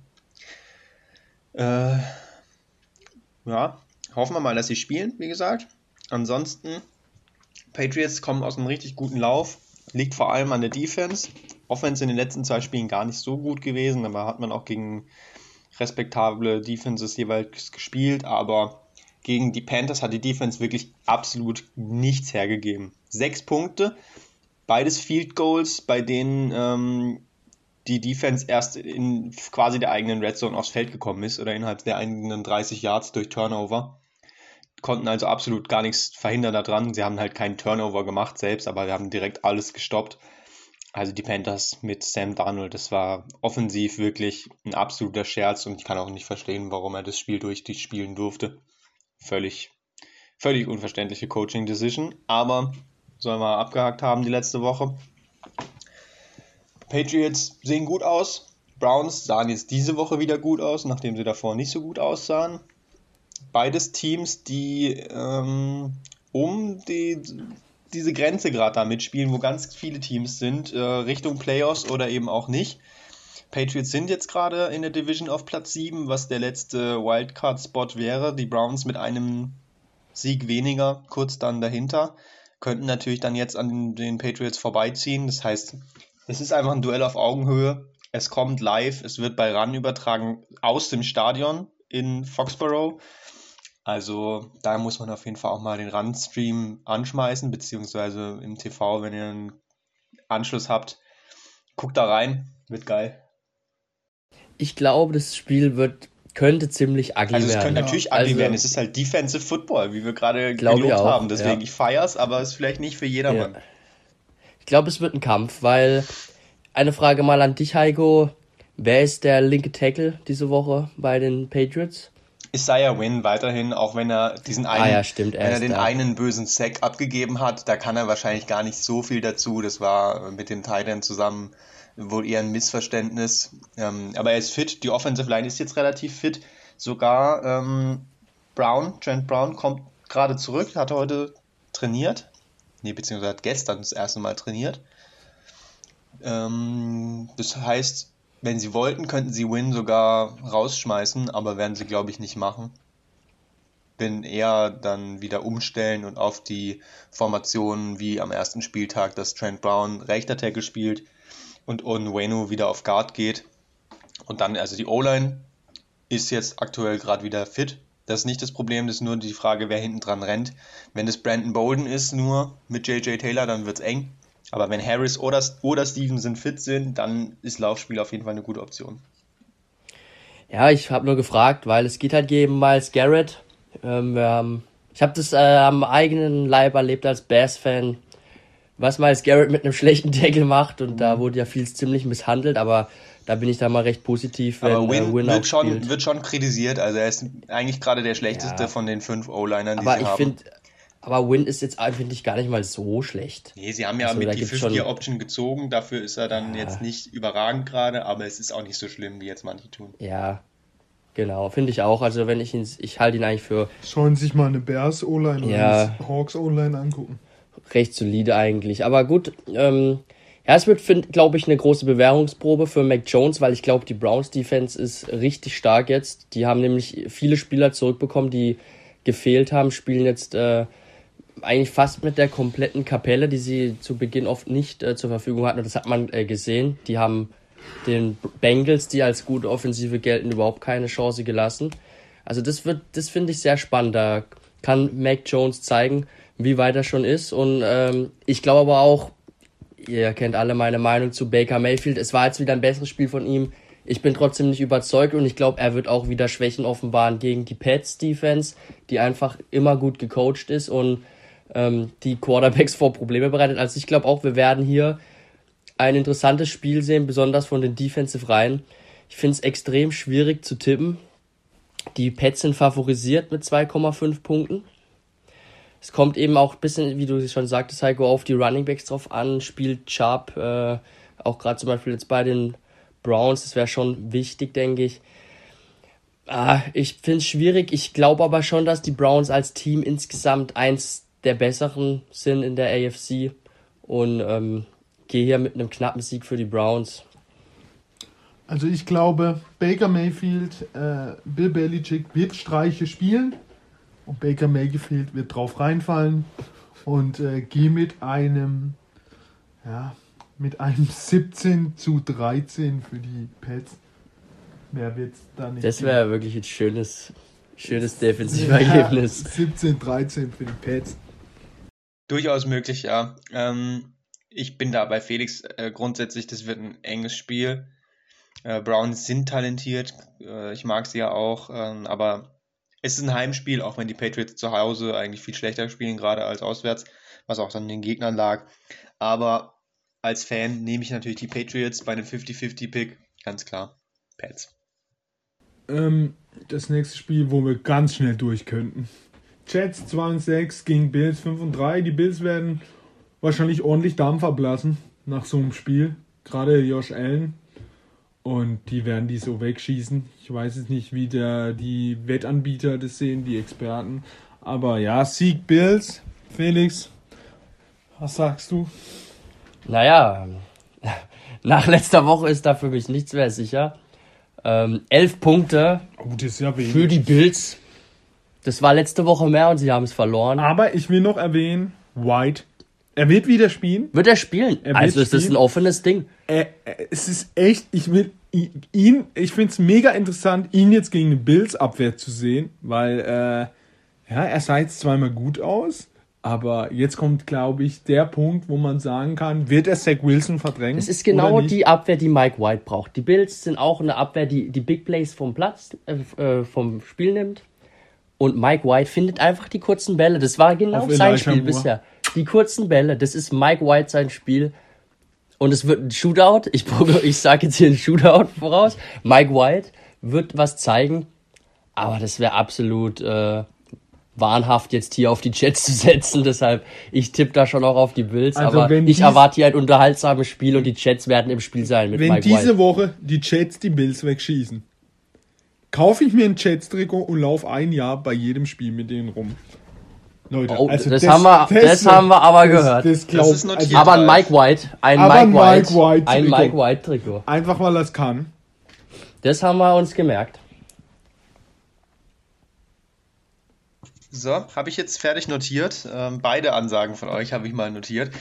Äh, ja, hoffen wir mal, dass sie spielen, wie gesagt. Ansonsten, Patriots kommen aus einem richtig guten Lauf. Liegt vor allem an der Defense. Offense in den letzten zwei Spielen gar nicht so gut gewesen, aber hat man auch gegen respektable Defenses jeweils gespielt, aber gegen die Panthers hat die Defense wirklich absolut nichts hergegeben. Sechs Punkte, beides Field Goals, bei denen ähm, die Defense erst in quasi der eigenen Red Zone aufs Feld gekommen ist oder innerhalb der eigenen 30 Yards durch Turnover konnten also absolut gar nichts verhindern daran. Sie haben halt keinen Turnover gemacht selbst, aber wir haben direkt alles gestoppt. Also die Panthers mit Sam Darnold, das war offensiv wirklich ein absoluter Scherz und ich kann auch nicht verstehen, warum er das Spiel durch die spielen durfte. Völlig, völlig unverständliche Coaching Decision, aber sollen wir abgehakt haben die letzte Woche. Patriots sehen gut aus. Browns sahen jetzt diese Woche wieder gut aus, nachdem sie davor nicht so gut aussahen. Beides Teams, die ähm, um die diese Grenze gerade da mitspielen, wo ganz viele Teams sind, äh, Richtung Playoffs oder eben auch nicht. Patriots sind jetzt gerade in der Division auf Platz 7, was der letzte Wildcard-Spot wäre. Die Browns mit einem Sieg weniger, kurz dann dahinter, könnten natürlich dann jetzt an den Patriots vorbeiziehen. Das heißt, es ist einfach ein Duell auf Augenhöhe. Es kommt live, es wird bei RAN übertragen aus dem Stadion in Foxborough. Also da muss man auf jeden Fall auch mal den Run-Stream anschmeißen, beziehungsweise im TV, wenn ihr einen Anschluss habt. Guckt da rein, wird geil. Ich glaube, das Spiel wird könnte ziemlich ugly werden. Also es werden. könnte natürlich ugly also, werden. Es ist halt Defensive Football, wie wir gerade gelobt haben. Deswegen, ja. ich feier's, aber es ist vielleicht nicht für jedermann. Ja. Ich glaube, es wird ein Kampf, weil eine Frage mal an dich, Heiko. Wer ist der linke Tackle diese Woche bei den Patriots? Isaiah Wynn weiterhin, auch wenn er diesen einen, ah, ja, stimmt, er wenn er den da. einen bösen Sack abgegeben hat, da kann er wahrscheinlich gar nicht so viel dazu. Das war mit dem Titan zusammen wohl eher ein Missverständnis. Ähm, aber er ist fit, die Offensive Line ist jetzt relativ fit. Sogar ähm, Brown, Trent Brown kommt gerade zurück, hat heute trainiert. Nee, beziehungsweise hat gestern das erste Mal trainiert. Ähm, das heißt, wenn sie wollten, könnten sie Win sogar rausschmeißen, aber werden sie, glaube ich, nicht machen. Bin eher dann wieder umstellen und auf die Formationen wie am ersten Spieltag, dass Trent Brown rechter Tackle spielt und Onwenu wieder auf Guard geht. Und dann, also die O-Line ist jetzt aktuell gerade wieder fit. Das ist nicht das Problem, das ist nur die Frage, wer hinten dran rennt. Wenn das Brandon Bolden ist, nur mit JJ Taylor, dann wird es eng. Aber wenn Harris oder, oder Stevenson fit sind, dann ist Laufspiel auf jeden Fall eine gute Option. Ja, ich habe nur gefragt, weil es geht halt gegen Miles Garrett. Ähm, haben, ich habe das äh, am eigenen Leib erlebt als Bears-Fan, was Miles Garrett mit einem schlechten Tackle macht und mhm. da wurde ja viel ziemlich misshandelt, aber da bin ich da mal recht positiv, wenn aber Win, äh, Win wird, schon, wird schon kritisiert, also er ist eigentlich gerade der schlechteste ja. von den fünf O-Linern, die aber sie ich haben. Find, aber Win ist jetzt, finde ich, gar nicht mal so schlecht. Nee, sie haben ja also, mit die 5-Year-Option gezogen. Dafür ist er dann ja. jetzt nicht überragend gerade, aber es ist auch nicht so schlimm, wie jetzt manche tun. Ja, genau, finde ich auch. Also, wenn ich ihn, ich halte ihn eigentlich für. Sollen sich mal eine Bears O-Line ja, oder eine Hawks O-Line angucken. Recht solide eigentlich. Aber gut, ähm, ja, es wird, glaube ich, eine große Bewährungsprobe für Mac Jones, weil ich glaube, die Browns Defense ist richtig stark jetzt. Die haben nämlich viele Spieler zurückbekommen, die gefehlt haben, spielen jetzt äh, eigentlich fast mit der kompletten Kapelle, die sie zu Beginn oft nicht äh, zur Verfügung hatten. Und das hat man äh, gesehen. Die haben den Bengals, die als gute Offensive gelten, überhaupt keine Chance gelassen. Also das wird, das finde ich sehr spannend. Da kann Mac Jones zeigen, wie weit er schon ist. Und ähm, ich glaube aber auch, ihr kennt alle meine Meinung zu Baker Mayfield. Es war jetzt wieder ein besseres Spiel von ihm. Ich bin trotzdem nicht überzeugt und ich glaube, er wird auch wieder Schwächen offenbaren gegen die Pets Defense, die einfach immer gut gecoacht ist und ähm, die Quarterbacks vor Probleme bereitet. Also ich glaube auch, wir werden hier ein interessantes Spiel sehen, besonders von den Defensive Reihen. Ich finde es extrem schwierig zu tippen. Die Pets sind favorisiert mit 2,5 Punkten. Es kommt eben auch ein bisschen, wie du schon sagtest, Heiko, auf die Running Backs drauf an. Spielt Sharp, äh, auch gerade zum Beispiel jetzt bei den Browns, das wäre schon wichtig, denke ich. Ah, ich finde es schwierig. Ich glaube aber schon, dass die Browns als Team insgesamt eins der besseren sind in der AFC und ähm, gehe hier mit einem knappen Sieg für die Browns. Also ich glaube, Baker Mayfield, äh, Bill Belichick wird Streiche spielen und Baker Mayfield wird drauf reinfallen und äh, gehe mit einem, ja, mit einem 17 zu 13 für die Pets. Mehr wird es da nicht. Das wäre wirklich ein schönes, schönes Defensivergebnis. Ja, 17 13 für die Pets. Durchaus möglich, ja. Ähm, ich bin da bei Felix äh, grundsätzlich, das wird ein enges Spiel. Äh, Browns sind talentiert, äh, ich mag sie ja auch, ähm, aber es ist ein Heimspiel, auch wenn die Patriots zu Hause eigentlich viel schlechter spielen, gerade als auswärts, was auch dann den Gegnern lag. Aber als Fan nehme ich natürlich die Patriots bei einem 50-50-Pick. Ganz klar. Pets. Ähm, das nächste Spiel, wo wir ganz schnell durch könnten. Jets 2 und 6 gegen Bills 5 und 3. Die Bills werden wahrscheinlich ordentlich Dampf ablassen nach so einem Spiel. Gerade Josh Allen. Und die werden die so wegschießen. Ich weiß jetzt nicht, wie der, die Wettanbieter das sehen, die Experten. Aber ja, Sieg Bills. Felix, was sagst du? Naja, nach letzter Woche ist da für mich nichts mehr sicher. Ähm, elf Punkte oh, für die Bills. Das war letzte Woche mehr und sie haben es verloren. Aber ich will noch erwähnen, White, er wird wieder spielen. Wird er spielen? Er also ist das ein offenes Ding. Er, er, es ist echt, ich will ihn, ich finde es mega interessant, ihn jetzt gegen eine Bills Abwehr zu sehen, weil äh, ja, er sah jetzt zweimal gut aus, aber jetzt kommt, glaube ich, der Punkt, wo man sagen kann, wird er Zach Wilson verdrängen? Es ist genau die Abwehr, die Mike White braucht. Die Bills sind auch eine Abwehr, die die Big Plays vom Platz, äh, äh vom Spiel nimmt. Und Mike White findet einfach die kurzen Bälle. Das war genau Auf sein Spiel bisher. Die kurzen Bälle, das ist Mike White sein Spiel. Und es wird ein Shootout. Ich, ich sage jetzt hier ein Shootout voraus. Mike White wird was zeigen. Aber das wäre absolut äh, wahnhaft, jetzt hier auf die Jets zu setzen. Deshalb, ich tippe da schon auch auf die Bills. Also aber ich erwarte hier ein unterhaltsames Spiel und die Jets werden im Spiel sein mit wenn Mike diese White. Woche die Jets die Bills wegschießen, kaufe ich mir ein Jets-Trikot und laufe ein Jahr bei jedem Spiel mit denen rum. Leute, oh, also das, das, haben wir, das, das haben wir aber das, gehört. Das, glaub, das also, aber ein Mike White, ein Mike, Mike White, White ein Mike White Trikot. Einfach weil es kann. Das haben wir uns gemerkt. So, habe ich jetzt fertig notiert. Ähm, beide Ansagen von euch habe ich mal notiert.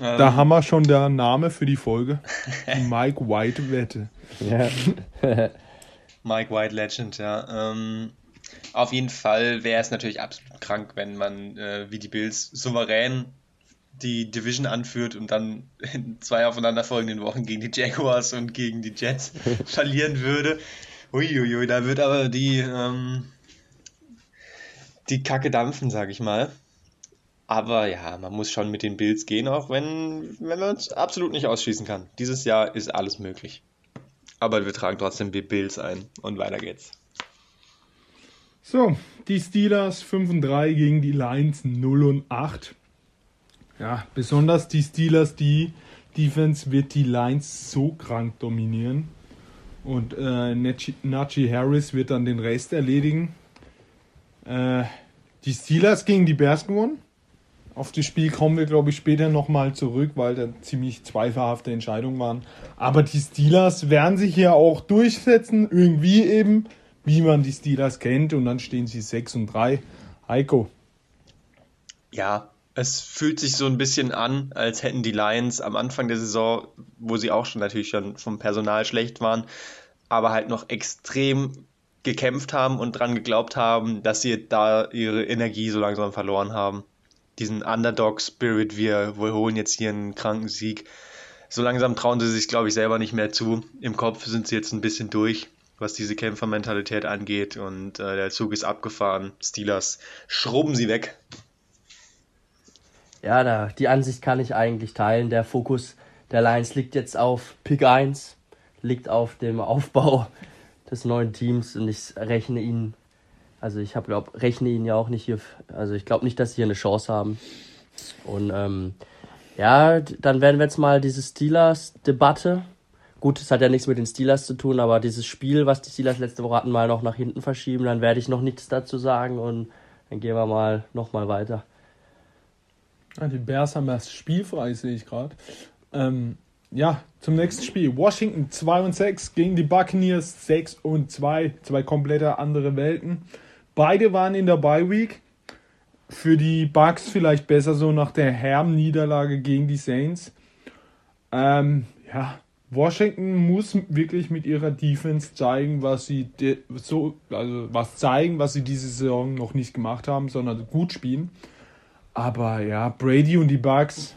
Ähm, da haben wir schon der Name für die Folge. Die Mike White Wette. Ja. Mike White Legend, ja. Ähm, auf jeden Fall wäre es natürlich absolut krank, wenn man äh, wie die Bills souverän die Division anführt und dann in zwei aufeinanderfolgenden Wochen gegen die Jaguars und gegen die Jets verlieren würde. Uiuiui, da wird aber die, ähm, die Kacke dampfen, sag ich mal. Aber ja, man muss schon mit den Bills gehen, auch wenn, wenn man es absolut nicht ausschließen kann. Dieses Jahr ist alles möglich. Aber wir tragen trotzdem die Bills ein und weiter geht's. So, die Steelers 5 und 3 gegen die Lions 0 und 8. Ja, besonders die Steelers, die Defense wird die Lions so krank dominieren. Und äh, Najee Harris wird dann den Rest erledigen. Äh, die Steelers gegen die Bears gewonnen. Auf das Spiel kommen wir, glaube ich, später nochmal zurück, weil da ziemlich zweifelhafte Entscheidungen waren. Aber die Steelers werden sich hier auch durchsetzen, irgendwie eben, wie man die Steelers kennt. Und dann stehen sie 6 und 3. Heiko. Ja, es fühlt sich so ein bisschen an, als hätten die Lions am Anfang der Saison, wo sie auch schon natürlich schon vom Personal schlecht waren, aber halt noch extrem gekämpft haben und dran geglaubt haben, dass sie da ihre Energie so langsam verloren haben diesen Underdog-Spirit, wir, wir holen jetzt hier einen kranken Sieg. So langsam trauen sie sich, glaube ich, selber nicht mehr zu. Im Kopf sind sie jetzt ein bisschen durch, was diese Kämpfermentalität angeht und äh, der Zug ist abgefahren. Steelers schrubben sie weg. Ja, da, die Ansicht kann ich eigentlich teilen. Der Fokus der Lions liegt jetzt auf Pick 1, liegt auf dem Aufbau des neuen Teams und ich rechne ihnen also ich habe glaube rechne ihnen ja auch nicht hier, also ich glaube nicht, dass sie hier eine Chance haben. Und ähm, ja, dann werden wir jetzt mal diese Steelers-Debatte. Gut, es hat ja nichts mit den Steelers zu tun, aber dieses Spiel, was die Steelers letzte Woche hatten, mal noch nach hinten verschieben. Dann werde ich noch nichts dazu sagen und dann gehen wir mal nochmal weiter. Ja, die Bears haben das spielfrei, sehe ich gerade. Ähm, ja, zum nächsten Spiel. Washington 2 und 6 gegen die Buccaneers 6 und 2. Zwei komplette andere Welten. Beide waren in der Bye Week. Für die Bucks vielleicht besser so nach der herben Niederlage gegen die Saints. Ähm, ja, Washington muss wirklich mit ihrer Defense zeigen, was sie so, also was zeigen, was sie diese Saison noch nicht gemacht haben, sondern gut spielen. Aber ja, Brady und die Bucks,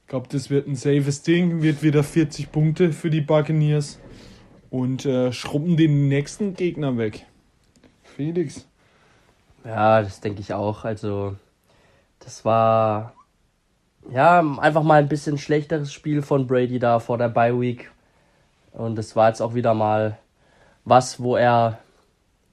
ich glaube, das wird ein safes Ding, wird wieder 40 Punkte für die Buccaneers und äh, schrubben den nächsten Gegner weg. Felix. Ja, das denke ich auch. Also, das war ja, einfach mal ein bisschen schlechteres Spiel von Brady da vor der Bye Week. Und es war jetzt auch wieder mal was, wo er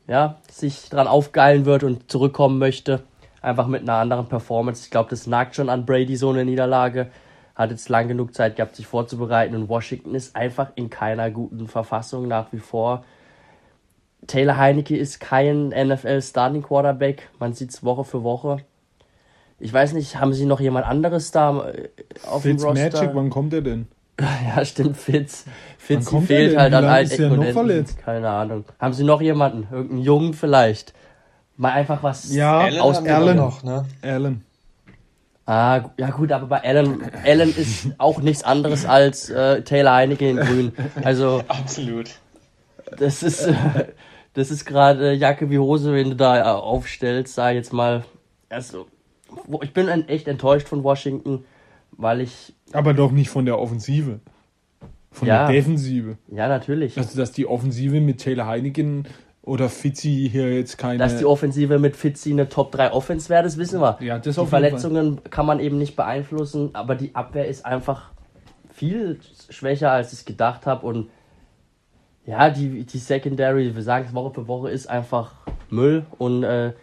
ja, sich dran aufgeilen wird und zurückkommen möchte. Einfach mit einer anderen Performance. Ich glaube, das nagt schon an Brady so eine Niederlage. Hat jetzt lang genug Zeit gehabt, sich vorzubereiten. Und Washington ist einfach in keiner guten Verfassung nach wie vor. Taylor Heinecke ist kein NFL Starting Quarterback. Man sieht es Woche für Woche. Ich weiß nicht, haben sie noch jemand anderes da äh, auf Fitz dem Roster? Magic, wann kommt er denn? Ja, stimmt, Fitz. Fitz fehlt halt an allen Ecken verletzt? Keine Ahnung. Haben sie noch jemanden? Irgendeinen Jungen vielleicht? Mal einfach was ja, Allen aus Allen. Noch, ne? Allen. Ah, ja gut, aber bei Allen, Allen ist auch nichts anderes als äh, Taylor Heineke in Grün. Also absolut. Das ist äh, das ist gerade Jacke wie Hose, wenn du da äh, aufstellst, sag jetzt mal. Also ich bin echt enttäuscht von Washington, weil ich. Aber doch nicht von der Offensive. Von ja, der Defensive. Ja, natürlich. Also, dass die Offensive mit Taylor Heineken oder Fitzi hier jetzt keine. Dass die Offensive mit Fitzi eine Top 3 Offense wäre, das wissen wir. Ja, das die Verletzungen kann man eben nicht beeinflussen, aber die Abwehr ist einfach viel schwächer, als ich gedacht habe. Und ja, die, die Secondary, wir sagen es Woche für Woche, ist einfach Müll. Und äh,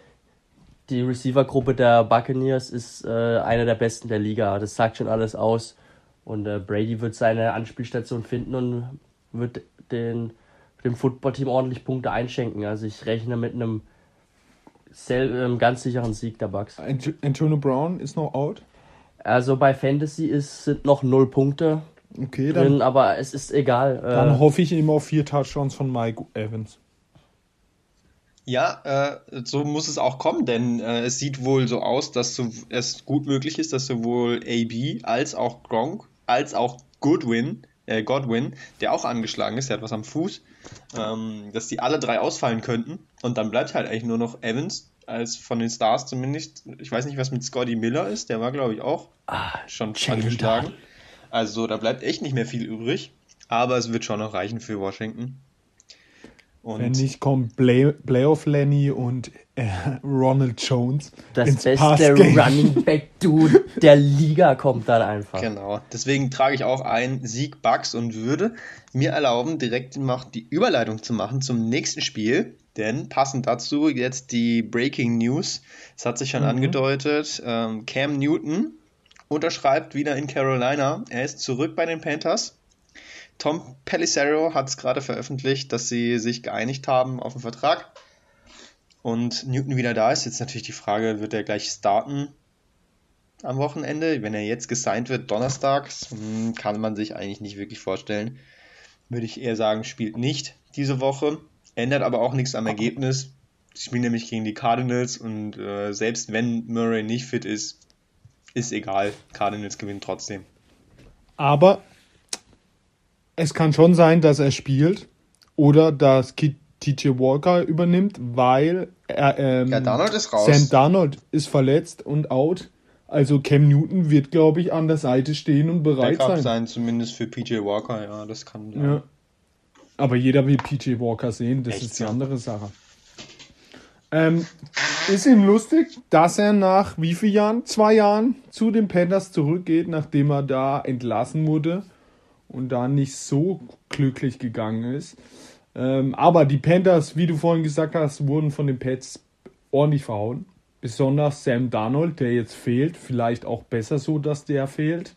die Receiver-Gruppe der Buccaneers ist äh, eine der besten der Liga. Das sagt schon alles aus. Und äh, Brady wird seine Anspielstation finden und wird den, dem Footballteam ordentlich Punkte einschenken. Also ich rechne mit einem sel ganz sicheren Sieg der Bucks. Antonio Brown ist noch out? Also bei Fantasy ist, sind noch null Punkte okay, drin, dann, aber es ist egal. Dann äh, hoffe ich immer auf vier Touchdowns von Mike Evans. Ja, äh, so muss es auch kommen, denn äh, es sieht wohl so aus, dass so, es gut möglich ist, dass sowohl AB als auch Gronk als auch Goodwin, äh, Godwin, der auch angeschlagen ist, der hat was am Fuß, ähm, dass die alle drei ausfallen könnten und dann bleibt halt eigentlich nur noch Evans als von den Stars zumindest. Ich weiß nicht, was mit Scotty Miller ist, der war glaube ich auch ah, schon angeschlagen. Also da bleibt echt nicht mehr viel übrig, aber es wird schon noch reichen für Washington. Und Wenn nicht kommt Play Playoff Lenny und äh, Ronald Jones. Das beste Running Back Dude der Liga kommt dann einfach. Genau. Deswegen trage ich auch ein Sieg Bucks und würde mir erlauben, direkt noch die Überleitung zu machen zum nächsten Spiel. Denn passend dazu jetzt die Breaking News. Es hat sich schon mhm. angedeutet. Ähm, Cam Newton unterschreibt wieder in Carolina. Er ist zurück bei den Panthers. Tom Pelissero hat es gerade veröffentlicht, dass sie sich geeinigt haben auf den Vertrag. Und Newton wieder da ist. Jetzt natürlich die Frage, wird er gleich starten am Wochenende? Wenn er jetzt gesigned wird, donnerstags, hm, kann man sich eigentlich nicht wirklich vorstellen. Würde ich eher sagen, spielt nicht diese Woche. Ändert aber auch nichts am Ergebnis. Sie spielen nämlich gegen die Cardinals und äh, selbst wenn Murray nicht fit ist, ist egal. Cardinals gewinnen trotzdem. Aber es kann schon sein, dass er spielt oder dass TJ Walker übernimmt, weil er, ähm, ja, Darnold ist raus. Sam Darnold ist verletzt und out. Also Cam Newton wird, glaube ich, an der Seite stehen und bereit Backup sein. sein. Zumindest für PJ Walker, ja, das kann. Ja. ja. Aber jeder will PJ Walker sehen, das Echt ist die andere Sache. Ähm, ist ihm lustig, dass er nach wie vielen Jahren? Zwei Jahren zu den Panthers zurückgeht, nachdem er da entlassen wurde und da nicht so glücklich gegangen ist. Ähm, aber die Panthers, wie du vorhin gesagt hast, wurden von den Pets ordentlich verhauen. Besonders Sam Darnold, der jetzt fehlt. Vielleicht auch besser so, dass der fehlt.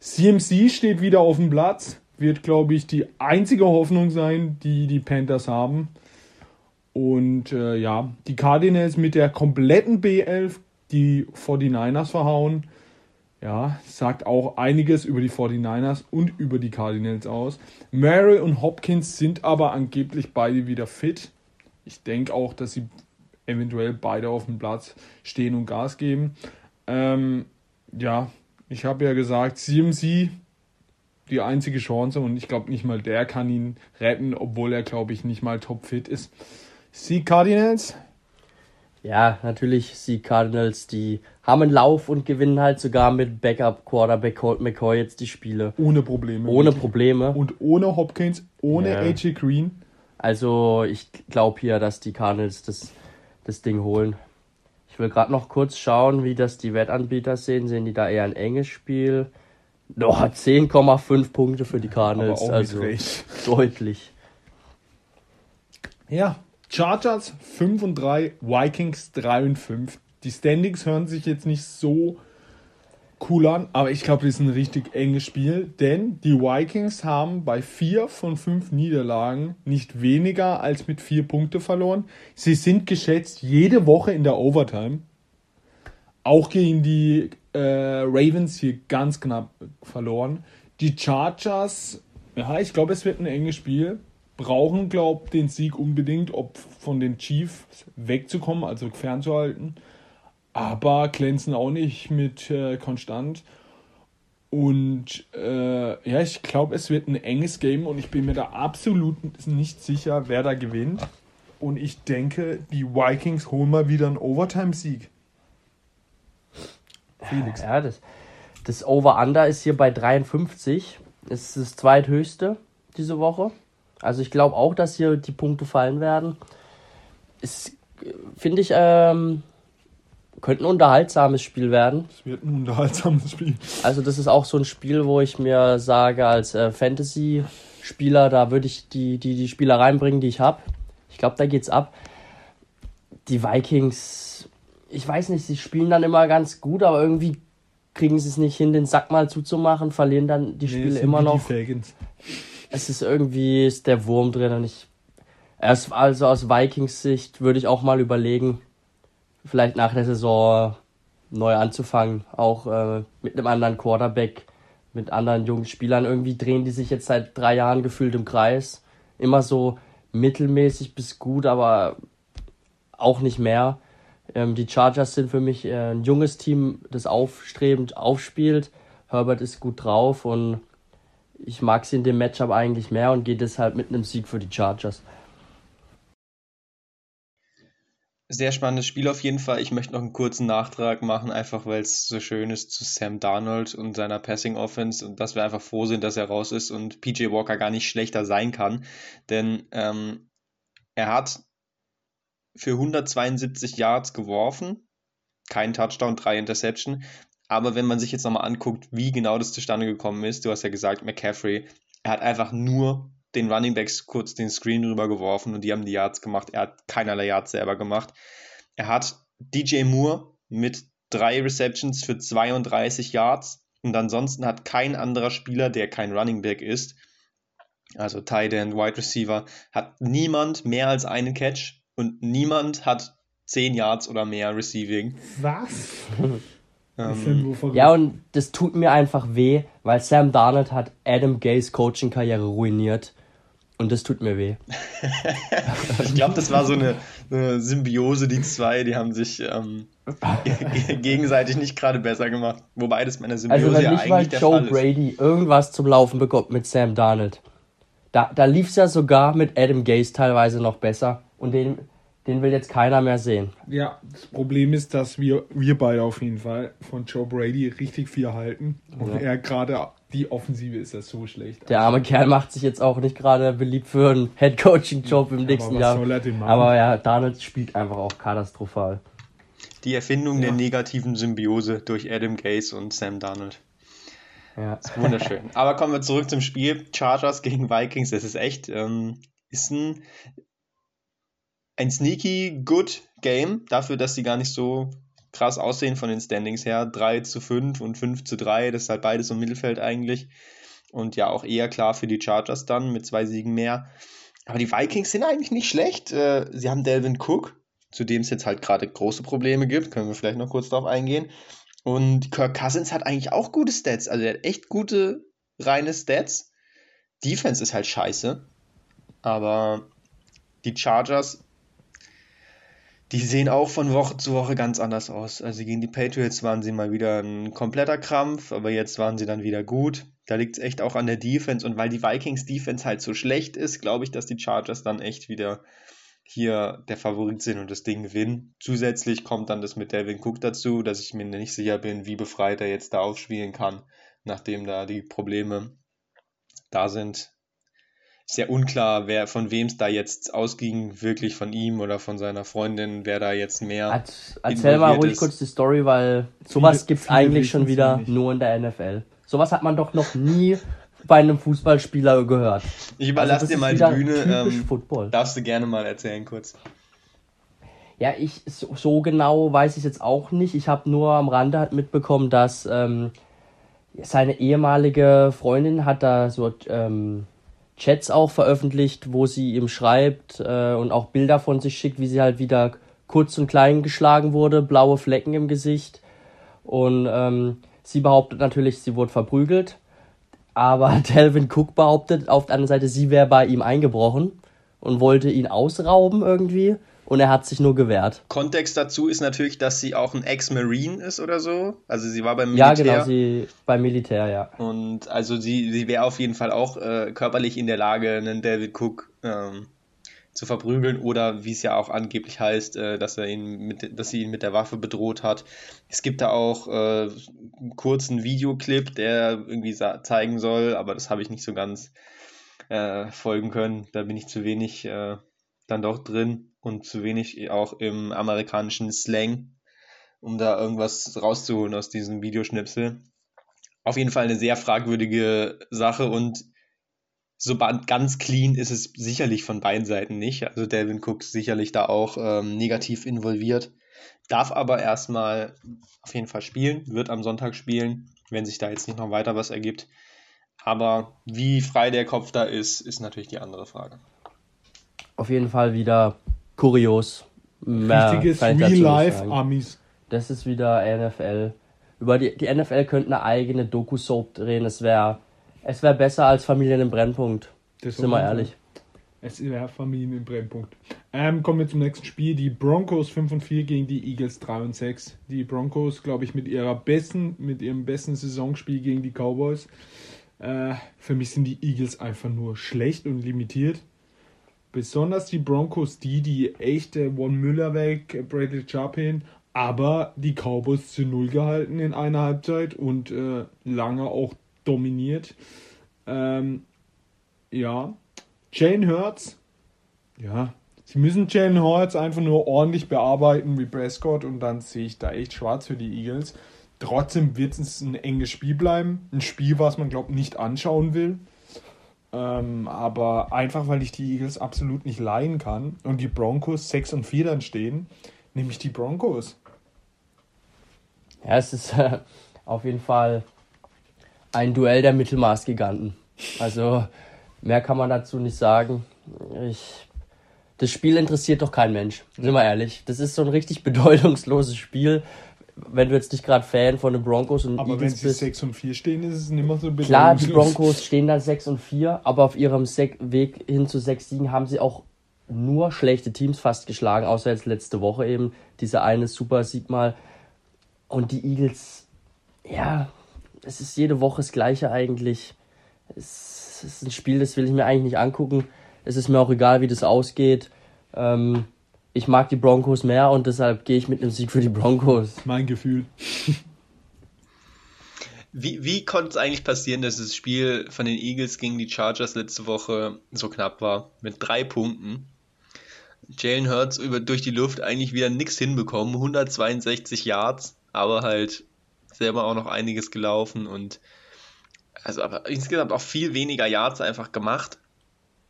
CMC steht wieder auf dem Platz. Wird, glaube ich, die einzige Hoffnung sein, die die Panthers haben. Und äh, ja, die Cardinals mit der kompletten B11, die 49ers verhauen. Ja, sagt auch einiges über die 49ers und über die Cardinals aus. Murray und Hopkins sind aber angeblich beide wieder fit. Ich denke auch, dass sie eventuell beide auf dem Platz stehen und Gas geben. Ähm, ja, ich habe ja gesagt, CMC die einzige Chance und ich glaube nicht mal der kann ihn retten, obwohl er glaube ich nicht mal topfit ist. Sie Cardinals? Ja, natürlich sie Cardinals, die haben einen Lauf und gewinnen halt sogar mit Backup Quarterback Colt McCoy jetzt die Spiele. Ohne Probleme. Ohne Probleme. Und ohne Hopkins, ohne ja. AJ Green. Also ich glaube hier, dass die Cardinals das, das Ding holen. Ich will gerade noch kurz schauen, wie das die Wettanbieter sehen. Sehen die da eher ein enges Spiel? Oh, 10,5 Punkte für die Cardinals. Also recht. deutlich. Ja, Chargers 5 und 3, Vikings 3 und 5. Die Standings hören sich jetzt nicht so cool an, aber ich glaube, das ist ein richtig enges Spiel, denn die Vikings haben bei 4 von 5 Niederlagen nicht weniger als mit 4 Punkte verloren. Sie sind geschätzt jede Woche in der Overtime. Auch gegen die äh, Ravens hier ganz knapp verloren. Die Chargers, ja, ich glaube, es wird ein enges Spiel. Brauchen, glaube den Sieg unbedingt, ob von den Chiefs wegzukommen, also fernzuhalten aber glänzen auch nicht mit äh, konstant. Und äh, ja, ich glaube, es wird ein enges Game und ich bin mir da absolut nicht sicher, wer da gewinnt. Und ich denke, die Vikings holen mal wieder einen Overtime-Sieg. Felix. Ja, das, das Over-Under ist hier bei 53. ist das zweithöchste diese Woche. Also ich glaube auch, dass hier die Punkte fallen werden. Ist, finde ich, ähm, könnte ein unterhaltsames Spiel werden. Es wird ein unterhaltsames Spiel. Also das ist auch so ein Spiel, wo ich mir sage, als äh, Fantasy-Spieler, da würde ich die, die, die Spieler reinbringen, die ich habe. Ich glaube, da geht's ab. Die Vikings, ich weiß nicht, sie spielen dann immer ganz gut, aber irgendwie kriegen sie es nicht hin, den Sack mal zuzumachen, verlieren dann die nee, Spiele immer noch. Es ist irgendwie ist der Wurm drin und ich also aus Vikings Sicht würde ich auch mal überlegen, vielleicht nach der Saison neu anzufangen, auch äh, mit einem anderen Quarterback, mit anderen jungen Spielern. Irgendwie drehen die sich jetzt seit drei Jahren gefühlt im Kreis. Immer so mittelmäßig bis gut, aber auch nicht mehr. Ähm, die Chargers sind für mich äh, ein junges Team, das aufstrebend aufspielt. Herbert ist gut drauf und ich mag sie in dem Matchup eigentlich mehr und gehe deshalb mit einem Sieg für die Chargers. Sehr spannendes Spiel auf jeden Fall. Ich möchte noch einen kurzen Nachtrag machen, einfach weil es so schön ist zu Sam Darnold und seiner Passing Offense und dass wir einfach froh sind, dass er raus ist und PJ Walker gar nicht schlechter sein kann. Denn ähm, er hat für 172 Yards geworfen, kein Touchdown, drei Interception. Aber wenn man sich jetzt nochmal anguckt, wie genau das zustande gekommen ist, du hast ja gesagt, McCaffrey, er hat einfach nur den Running Backs kurz den Screen rübergeworfen und die haben die Yards gemacht. Er hat keinerlei Yards selber gemacht. Er hat DJ Moore mit drei Receptions für 32 Yards und ansonsten hat kein anderer Spieler, der kein Running Back ist, also Tight End, Wide Receiver, hat niemand mehr als einen Catch und niemand hat 10 Yards oder mehr Receiving. Was? Ähm, ja, und das tut mir einfach weh, weil Sam Darnold hat Adam Gays Coaching-Karriere ruiniert. Und das tut mir weh. ich glaube, das war so eine, eine, Symbiose, die zwei, die haben sich ähm, gegenseitig nicht gerade besser gemacht. Wobei das meine Symbiose also, wenn nicht ja eigentlich der Joe Fall Brady ist. irgendwas zum Laufen bekommt mit Sam Darnold, da, da lief es ja sogar mit Adam Gase teilweise noch besser. Und den, den will jetzt keiner mehr sehen. Ja, das Problem ist, dass wir, wir beide auf jeden Fall von Joe Brady richtig viel halten. Und ja. er gerade die Offensive ist ja so schlecht. Der arme Kerl macht sich jetzt auch nicht gerade beliebt für einen Headcoaching-Job im nächsten aber Jahr. Soll er denn machen? Aber ja, Donald spielt einfach auch katastrophal. Die Erfindung ja. der negativen Symbiose durch Adam Gase und Sam Donald. Ja. Das ist wunderschön. aber kommen wir zurück zum Spiel. Chargers gegen Vikings, das ist echt, ähm, ist ein ein sneaky good Game, dafür, dass sie gar nicht so krass aussehen von den Standings her. 3 zu 5 und 5 zu 3, das ist halt beides im Mittelfeld eigentlich. Und ja, auch eher klar für die Chargers dann mit zwei Siegen mehr. Aber die Vikings sind eigentlich nicht schlecht. Äh, sie haben Delvin Cook, zu dem es jetzt halt gerade große Probleme gibt. Können wir vielleicht noch kurz darauf eingehen. Und Kirk Cousins hat eigentlich auch gute Stats. Also er hat echt gute, reine Stats. Defense ist halt scheiße. Aber die Chargers die sehen auch von Woche zu Woche ganz anders aus. Also gegen die Patriots waren sie mal wieder ein kompletter Krampf, aber jetzt waren sie dann wieder gut. Da liegt es echt auch an der Defense und weil die Vikings Defense halt so schlecht ist, glaube ich, dass die Chargers dann echt wieder hier der Favorit sind und das Ding gewinnen. Zusätzlich kommt dann das mit Devin Cook dazu, dass ich mir nicht sicher bin, wie befreit er jetzt da aufspielen kann, nachdem da die Probleme da sind. Sehr unklar, wer von wem es da jetzt ausging, wirklich von ihm oder von seiner Freundin, wer da jetzt mehr. Erzähl mal ruhig ist. kurz die Story, weil sowas gibt es eigentlich schon wieder nur in der NFL. Sowas hat man doch noch nie bei einem Fußballspieler gehört. Ich überlasse also dir mal die Bühne. Ähm, Football. Darfst du gerne mal erzählen kurz. Ja, ich so, so genau weiß ich jetzt auch nicht. Ich habe nur am Rande halt mitbekommen, dass ähm, seine ehemalige Freundin hat da so ähm, Chats auch veröffentlicht, wo sie ihm schreibt äh, und auch Bilder von sich schickt, wie sie halt wieder kurz und klein geschlagen wurde, blaue Flecken im Gesicht. Und ähm, sie behauptet natürlich, sie wurde verprügelt. Aber Delvin Cook behauptet auf der anderen Seite, sie wäre bei ihm eingebrochen und wollte ihn ausrauben irgendwie und er hat sich nur gewehrt. Kontext dazu ist natürlich, dass sie auch ein Ex-Marine ist oder so. Also sie war beim Militär. Ja, genau, sie beim Militär, ja. Und also sie, sie wäre auf jeden Fall auch äh, körperlich in der Lage, einen David Cook ähm, zu verprügeln oder wie es ja auch angeblich heißt, äh, dass er ihn mit, dass sie ihn mit der Waffe bedroht hat. Es gibt da auch äh, einen kurzen Videoclip, der irgendwie zeigen soll, aber das habe ich nicht so ganz äh, folgen können. Da bin ich zu wenig äh, dann doch drin und zu wenig auch im amerikanischen Slang, um da irgendwas rauszuholen aus diesem Videoschnipsel. Auf jeden Fall eine sehr fragwürdige Sache und so ganz clean ist es sicherlich von beiden Seiten nicht. Also Delvin Cook ist sicherlich da auch ähm, negativ involviert, darf aber erstmal auf jeden Fall spielen, wird am Sonntag spielen, wenn sich da jetzt nicht noch weiter was ergibt. Aber wie frei der Kopf da ist, ist natürlich die andere Frage. Auf jeden Fall wieder kurios. Mehr Richtiges Real-Life-Amis. Das ist wieder NFL. Über die, die NFL könnte eine eigene Doku-Soap drehen. Es wäre es wär besser als Familien im Brennpunkt. Das Sind wir ehrlich. Es wäre Familien im Brennpunkt. Ähm, kommen wir zum nächsten Spiel. Die Broncos 5 und 4 gegen die Eagles 3 und 6. Die Broncos, glaube ich, mit ihrer besten, mit ihrem besten Saisonspiel gegen die Cowboys. Äh, für mich sind die Eagles einfach nur schlecht und limitiert. Besonders die Broncos, die, die echte Von Müller weg, Bradley Chapin, aber die Cowboys zu Null gehalten in einer Halbzeit und äh, lange auch dominiert. Ähm, ja, Jane Hurts, ja, sie müssen Jane Hurts einfach nur ordentlich bearbeiten wie Prescott und dann sehe ich da echt schwarz für die Eagles. Trotzdem wird es ein enges Spiel bleiben. Ein Spiel, was man, glaube ich, nicht anschauen will. Ähm, aber einfach, weil ich die Eagles absolut nicht leihen kann und die Broncos 6 und 4 dann stehen, nehme ich die Broncos. Ja, es ist äh, auf jeden Fall ein Duell der Mittelmaßgiganten. Also mehr kann man dazu nicht sagen. Ich, das Spiel interessiert doch kein Mensch, sind wir ehrlich. Das ist so ein richtig bedeutungsloses Spiel wenn du jetzt nicht gerade Fan von den Broncos und aber Eagles wenn sie 6 und 4 stehen, ist es nicht mehr so Klar, die Broncos stehen da 6 und 4, aber auf ihrem Weg hin zu 6 Siegen haben sie auch nur schlechte Teams fast geschlagen, außer jetzt letzte Woche eben dieser eine Super Sieg mal. Und die Eagles, ja, es ist jede Woche das Gleiche eigentlich. Es ist ein Spiel, das will ich mir eigentlich nicht angucken. Es ist mir auch egal, wie das ausgeht. Ähm, ich mag die Broncos mehr und deshalb gehe ich mit einem Sieg für die Broncos. Mein Gefühl. Wie, wie konnte es eigentlich passieren, dass das Spiel von den Eagles gegen die Chargers letzte Woche so knapp war? Mit drei Punkten. Jalen Hurts über, durch die Luft eigentlich wieder nichts hinbekommen. 162 Yards, aber halt selber auch noch einiges gelaufen und also aber insgesamt auch viel weniger Yards einfach gemacht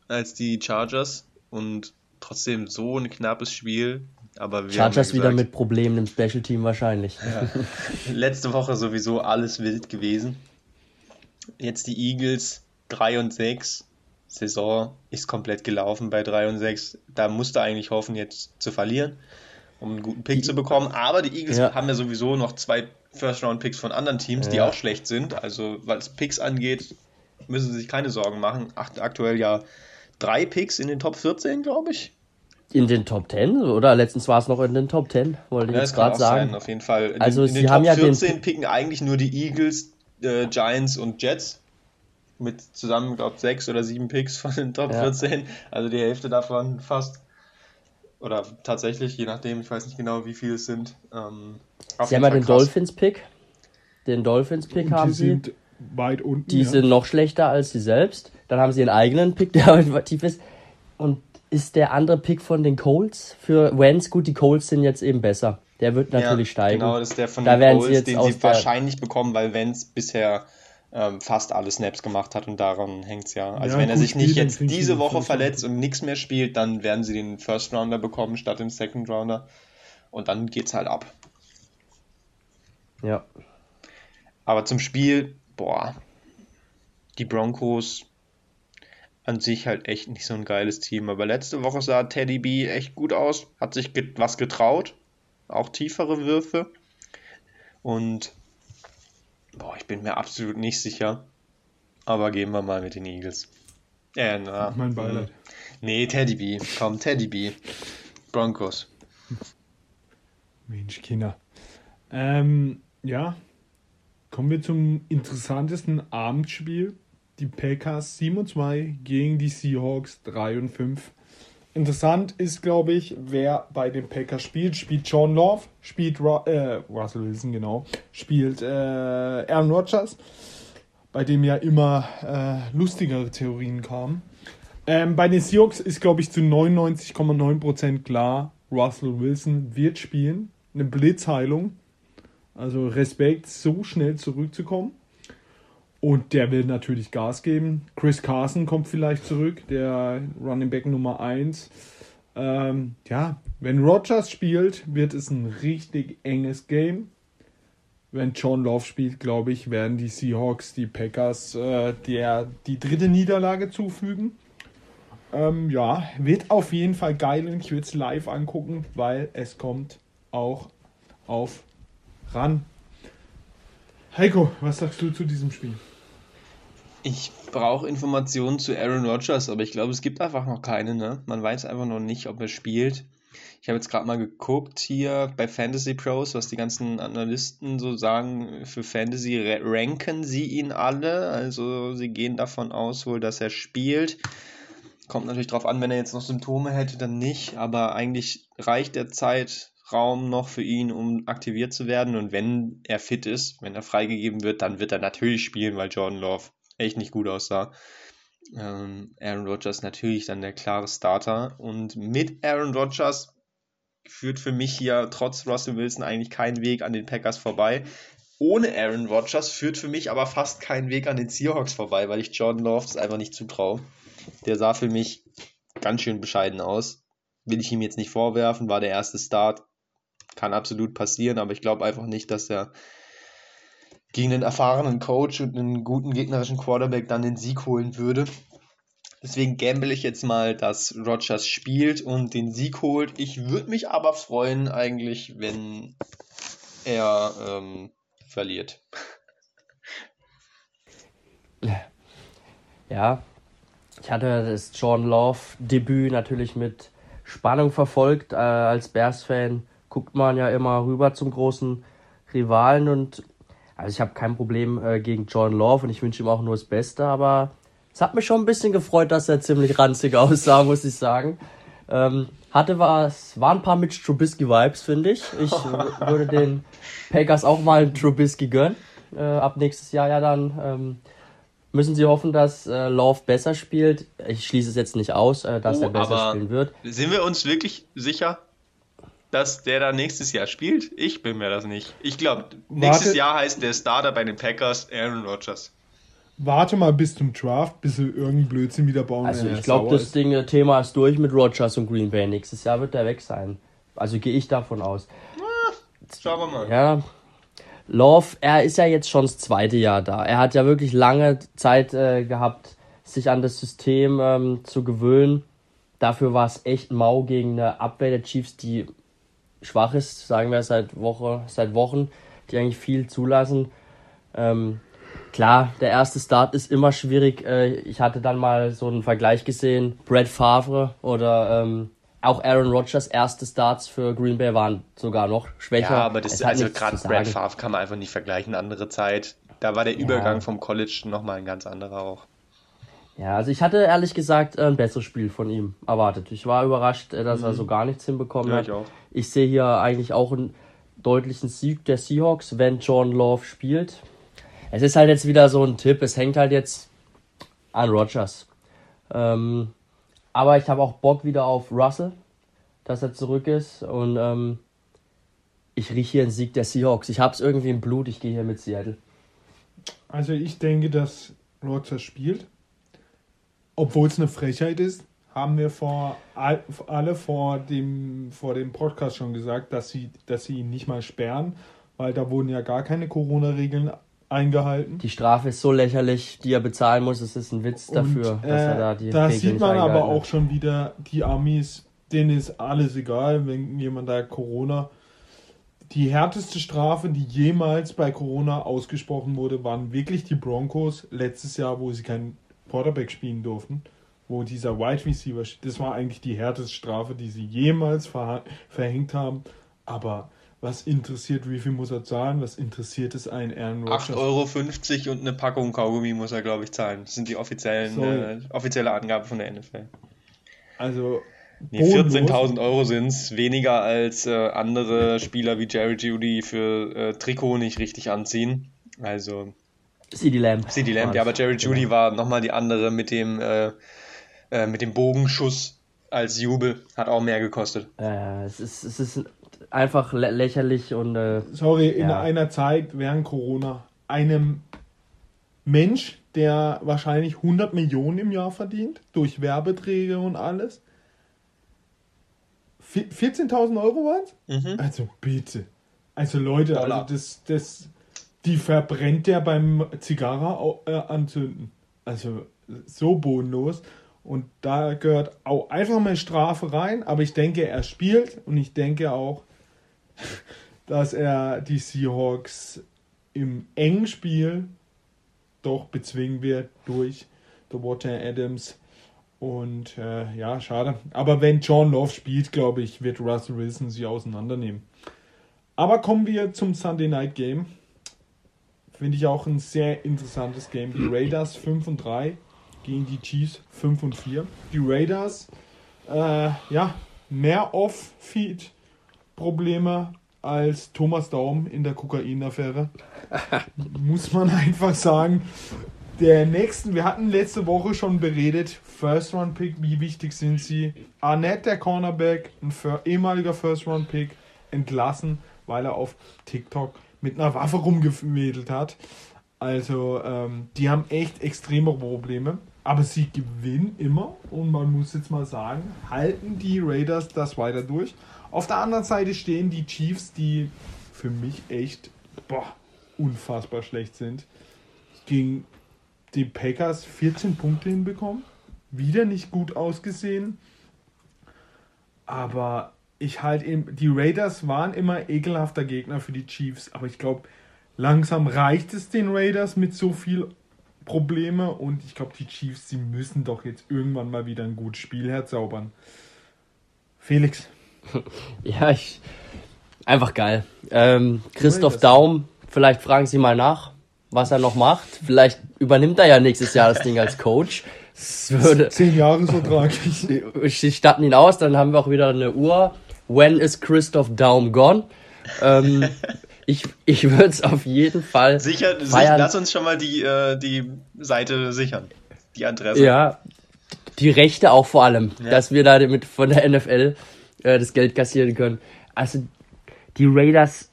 als die Chargers und trotzdem so ein knappes Spiel. Aber wir Chargers ja wieder mit Problemen im Special Team wahrscheinlich. Ja. Letzte Woche sowieso alles wild gewesen. Jetzt die Eagles 3 und 6. Saison ist komplett gelaufen bei 3 und 6. Da musste eigentlich hoffen, jetzt zu verlieren, um einen guten Pick die, zu bekommen. Aber die Eagles ja. haben ja sowieso noch zwei First-Round-Picks von anderen Teams, ja. die auch schlecht sind. Also, was Picks angeht, müssen sie sich keine Sorgen machen. Aktuell ja drei Picks in den Top 14, glaube ich. In den Top 10? Oder letztens war es noch in den Top 10, wollte ich ja, jetzt gerade sagen. Sein, auf jeden Fall. In also den, in sie den haben Top ja 14 den... picken eigentlich nur die Eagles, äh, Giants und Jets. Mit zusammen, glaube ich, sechs oder sieben Picks von den Top ja. 14. Also die Hälfte davon fast. Oder tatsächlich, je nachdem, ich weiß nicht genau, wie viele es sind. Ähm, sie haben ja den Dolphins-Pick. Den Dolphins-Pick haben sie. Sind weit unten. Die ja. sind noch schlechter als sie selbst. Dann haben sie ihren eigenen Pick, der innovativ ist. Und ist der andere Pick von den Colts für Wentz gut? Die Colts sind jetzt eben besser. Der wird natürlich ja, steigen. Genau, das ist der von da den Colts, den sie wahrscheinlich bekommen, weil Wentz bisher ähm, fast alle Snaps gemacht hat und daran hängt es ja. Also ja, wenn er sich nicht jetzt diese Woche verletzt und nichts mehr spielt, dann werden sie den First Rounder bekommen statt den Second Rounder. Und dann geht's halt ab. Ja. Aber zum Spiel, boah, die Broncos an sich halt echt nicht so ein geiles Team. Aber letzte Woche sah Teddy B echt gut aus, hat sich get was getraut, auch tiefere Würfe. Und boah, ich bin mir absolut nicht sicher. Aber gehen wir mal mit den Eagles. Äh, na, mein Beileid. Nee, Teddy B. Komm, Teddy B. Broncos. Mensch, Kinder. Ähm, ja, kommen wir zum interessantesten Abendspiel. Die Packers 7 und 2 gegen die Seahawks 3 und 5. Interessant ist, glaube ich, wer bei den Packers spielt. Spielt John Love, spielt Ru äh, Russell Wilson, genau, spielt äh, Aaron Rodgers, bei dem ja immer äh, lustigere Theorien kamen. Ähm, bei den Seahawks ist, glaube ich, zu 99,9% klar, Russell Wilson wird spielen. Eine Blitzheilung. Also Respekt, so schnell zurückzukommen. Und der will natürlich Gas geben. Chris Carson kommt vielleicht zurück, der Running Back Nummer 1. Ähm, ja, wenn Rogers spielt, wird es ein richtig enges Game. Wenn John Love spielt, glaube ich, werden die Seahawks die Packers äh, der, die dritte Niederlage zufügen. Ähm, ja, wird auf jeden Fall geil und ich würde es live angucken, weil es kommt auch auf ran. Heiko, was sagst du zu diesem Spiel? Ich brauche Informationen zu Aaron Rodgers, aber ich glaube, es gibt einfach noch keine. Ne? Man weiß einfach noch nicht, ob er spielt. Ich habe jetzt gerade mal geguckt hier bei Fantasy Pros, was die ganzen Analysten so sagen. Für Fantasy ranken sie ihn alle. Also sie gehen davon aus wohl, dass er spielt. Kommt natürlich darauf an, wenn er jetzt noch Symptome hätte, dann nicht. Aber eigentlich reicht der Zeit, Raum noch für ihn, um aktiviert zu werden. Und wenn er fit ist, wenn er freigegeben wird, dann wird er natürlich spielen, weil Jordan Love echt nicht gut aussah. Ähm, Aaron Rodgers natürlich dann der klare Starter. Und mit Aaron Rodgers führt für mich hier trotz Russell Wilson eigentlich kein Weg an den Packers vorbei. Ohne Aaron Rodgers führt für mich aber fast kein Weg an den Seahawks vorbei, weil ich Jordan Love das einfach nicht zutraue. Der sah für mich ganz schön bescheiden aus. Will ich ihm jetzt nicht vorwerfen, war der erste Start, kann absolut passieren, aber ich glaube einfach nicht, dass er gegen einen erfahrenen Coach und einen guten gegnerischen Quarterback dann den Sieg holen würde. Deswegen gamble ich jetzt mal, dass Rogers spielt und den Sieg holt. Ich würde mich aber freuen eigentlich, wenn er ähm, verliert. Ja, ich hatte das John Love Debüt natürlich mit Spannung verfolgt. Äh, als Bears-Fan guckt man ja immer rüber zum großen Rivalen und also ich habe kein Problem äh, gegen John Love und ich wünsche ihm auch nur das Beste, aber es hat mich schon ein bisschen gefreut, dass er ziemlich ranzig aussah, muss ich sagen. Ähm, hatte was, waren ein paar Mitch Trubisky-Vibes, finde ich. Ich würde den Packers auch mal einen Trubisky gönnen. Äh, ab nächstes Jahr ja dann ähm, müssen sie hoffen, dass äh, Love besser spielt. Ich schließe es jetzt nicht aus, äh, dass oh, er besser spielen wird. Sind wir uns wirklich sicher? Dass der da nächstes Jahr spielt? Ich bin mir das nicht. Ich glaube, nächstes Jahr heißt der Starter bei den Packers Aaron Rodgers. Warte mal bis zum Draft, bis sie irgendeinen Blödsinn wieder bauen. Also ich glaube, das Ding, Thema ist durch mit Rodgers und Green Bay. Nächstes Jahr wird er weg sein. Also gehe ich davon aus. Ah, schauen wir mal. Ja. Love, er ist ja jetzt schon das zweite Jahr da. Er hat ja wirklich lange Zeit äh, gehabt, sich an das System ähm, zu gewöhnen. Dafür war es echt mau gegen eine Abwehr der Chiefs, die schwach ist, sagen wir seit Woche, seit Wochen, die eigentlich viel zulassen. Ähm, klar, der erste Start ist immer schwierig. Äh, ich hatte dann mal so einen Vergleich gesehen, Brad Favre oder ähm, auch Aaron Rodgers erste Starts für Green Bay waren sogar noch schwächer. Ja, aber das ist also gerade Brad Favre kann man einfach nicht vergleichen, andere Zeit. Da war der Übergang ja. vom College nochmal ein ganz anderer auch. Ja, also ich hatte ehrlich gesagt ein besseres Spiel von ihm erwartet. Ich war überrascht, äh, dass mhm. er so gar nichts hinbekommen ja, hat. Ich, auch. ich sehe hier eigentlich auch einen deutlichen Sieg der Seahawks, wenn John Love spielt. Es ist halt jetzt wieder so ein Tipp. Es hängt halt jetzt an Rodgers. Ähm, aber ich habe auch Bock wieder auf Russell, dass er zurück ist. Und ähm, ich rieche hier einen Sieg der Seahawks. Ich habe es irgendwie im Blut. Ich gehe hier mit Seattle. Also ich denke, dass Rodgers spielt. Obwohl es eine Frechheit ist, haben wir vor alle vor dem, vor dem Podcast schon gesagt, dass sie, dass sie ihn nicht mal sperren, weil da wurden ja gar keine Corona-Regeln eingehalten. Die Strafe ist so lächerlich, die er bezahlen muss. Es ist ein Witz dafür, Und, äh, dass er da die Da Regeln sieht man aber auch schon wieder, die Amis, denen ist alles egal, wenn jemand da Corona. Die härteste Strafe, die jemals bei Corona ausgesprochen wurde, waren wirklich die Broncos letztes Jahr, wo sie keinen Quarterback spielen durften wo dieser Wide Receiver. Das war eigentlich die härteste Strafe, die sie jemals verhängt haben. Aber was interessiert, wie viel muss er zahlen? Was interessiert es einen Aaron Rodgers? 8,50 Euro und eine Packung Kaugummi muss er, glaube ich, zahlen. Das sind die offiziellen, äh, offizielle Angaben von der NFL. Also. Nee, 14.000 Euro sind es, weniger als äh, andere Spieler wie Jerry Judy für äh, Trikot nicht richtig anziehen. Also. CD Lamb. CD Lamb, ja, aber Jerry Judy genau. war nochmal die andere mit dem äh, äh, mit dem Bogenschuss als Jubel. Hat auch mehr gekostet. Äh, es, ist, es ist einfach lä lächerlich und. Äh, Sorry, in ja. einer Zeit während Corona einem Mensch, der wahrscheinlich 100 Millionen im Jahr verdient, durch Werbeträge und alles. 14.000 Euro waren es? Mhm. Also bitte. Also Leute, Dollar. also das, das, die verbrennt der beim Zigarre äh, anzünden. Also so bodenlos. Und da gehört auch einfach mal Strafe rein. Aber ich denke, er spielt und ich denke auch, dass er die Seahawks im engen Spiel doch bezwingen wird durch The Water Adams. Und äh, ja, schade. Aber wenn John Love spielt, glaube ich, wird Russell Wilson sie auseinandernehmen. Aber kommen wir zum Sunday Night Game. Finde ich auch ein sehr interessantes Game. Die Raiders 5 und 3 gegen die Chiefs 5 und 4. Die Raiders, äh, ja, mehr Off-Feed-Probleme als Thomas Daum in der Kokain-Affäre. Muss man einfach sagen. Der nächsten, wir hatten letzte Woche schon beredet, First-Round-Pick, wie wichtig sind sie? Arnett, der Cornerback, ein ehemaliger First-Round-Pick, entlassen, weil er auf TikTok mit einer Waffe rumgewedelt hat. Also, ähm, die haben echt extreme Probleme. Aber sie gewinnen immer und man muss jetzt mal sagen, halten die Raiders das weiter durch. Auf der anderen Seite stehen die Chiefs, die für mich echt boah, unfassbar schlecht sind. Gegen die Packers 14 Punkte hinbekommen. Wieder nicht gut ausgesehen. Aber ich halt eben, die Raiders waren immer ekelhafter Gegner für die Chiefs. Aber ich glaube, langsam reicht es den Raiders mit so viel Probleme und ich glaube, die Chiefs, sie müssen doch jetzt irgendwann mal wieder ein gutes Spiel herzaubern. Felix. ja, ich. Einfach geil. Ähm, Christoph Daum, vielleicht fragen Sie mal nach, was er noch macht. Vielleicht übernimmt er ja nächstes Jahr das Ding als Coach. Das würde, Zehn Jahre so tragisch. Sie statten ihn aus, dann haben wir auch wieder eine Uhr. When is Christoph Daum gone? Ähm, ich, ich würde es auf jeden Fall. Sicher, feiern. lass uns schon mal die, äh, die Seite sichern. Die Adresse. Ja, die Rechte auch vor allem, ja. dass wir da mit von der NFL äh, das Geld kassieren können. Also die Raiders,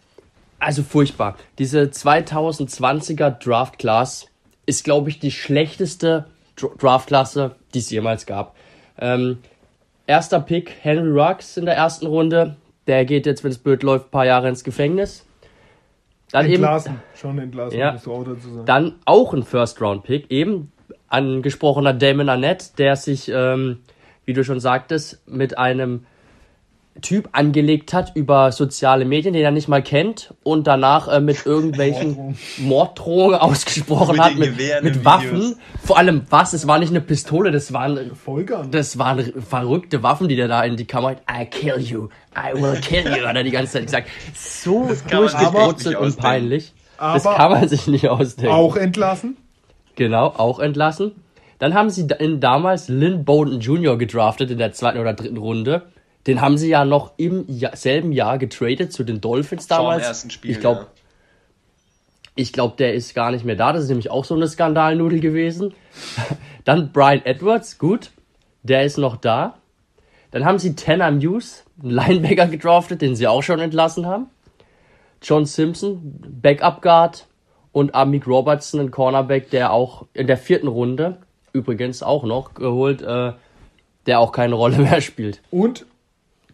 also furchtbar. Diese 2020er Draft Class ist, glaube ich, die schlechteste Draft Klasse, die es jemals gab. Ähm, erster Pick Henry Ruggs in der ersten Runde. Der geht jetzt, wenn es blöd läuft, ein paar Jahre ins Gefängnis. Dann entlassen, eben, schon entlassen, ja, so dazu sagen. Dann auch ein First-Round-Pick, eben angesprochener Damon Arnett, der sich, ähm, wie du schon sagtest, mit einem Typ angelegt hat über soziale Medien, den er nicht mal kennt und danach äh, mit irgendwelchen Morddrohungen ausgesprochen hat, mit, mit Waffen. Vor allem was? Es war nicht eine Pistole, das waren Vollgas. Das waren verrückte Waffen, die der da in die Kamera. I kill you, I will kill you, hat er die ganze Zeit gesagt. So durchgebrutzelt und peinlich. das kann man sich nicht ausdenken. Auch entlassen? Genau, auch entlassen. Dann haben sie in damals Lynn Bowden Jr. gedraftet in der zweiten oder dritten Runde den haben sie ja noch im Jahr, selben Jahr getradet zu den Dolphins damals. Vor ersten Spiel, ich glaube, ja. ich glaube, der ist gar nicht mehr da. Das ist nämlich auch so eine Skandalnudel gewesen. Dann Brian Edwards, gut, der ist noch da. Dann haben sie Tanner Muse, einen Linebacker gedraftet, den sie auch schon entlassen haben. John Simpson, Backup Guard und Amik Robertson, ein Cornerback, der auch in der vierten Runde, übrigens auch noch geholt, äh, der auch keine Rolle mehr spielt. Und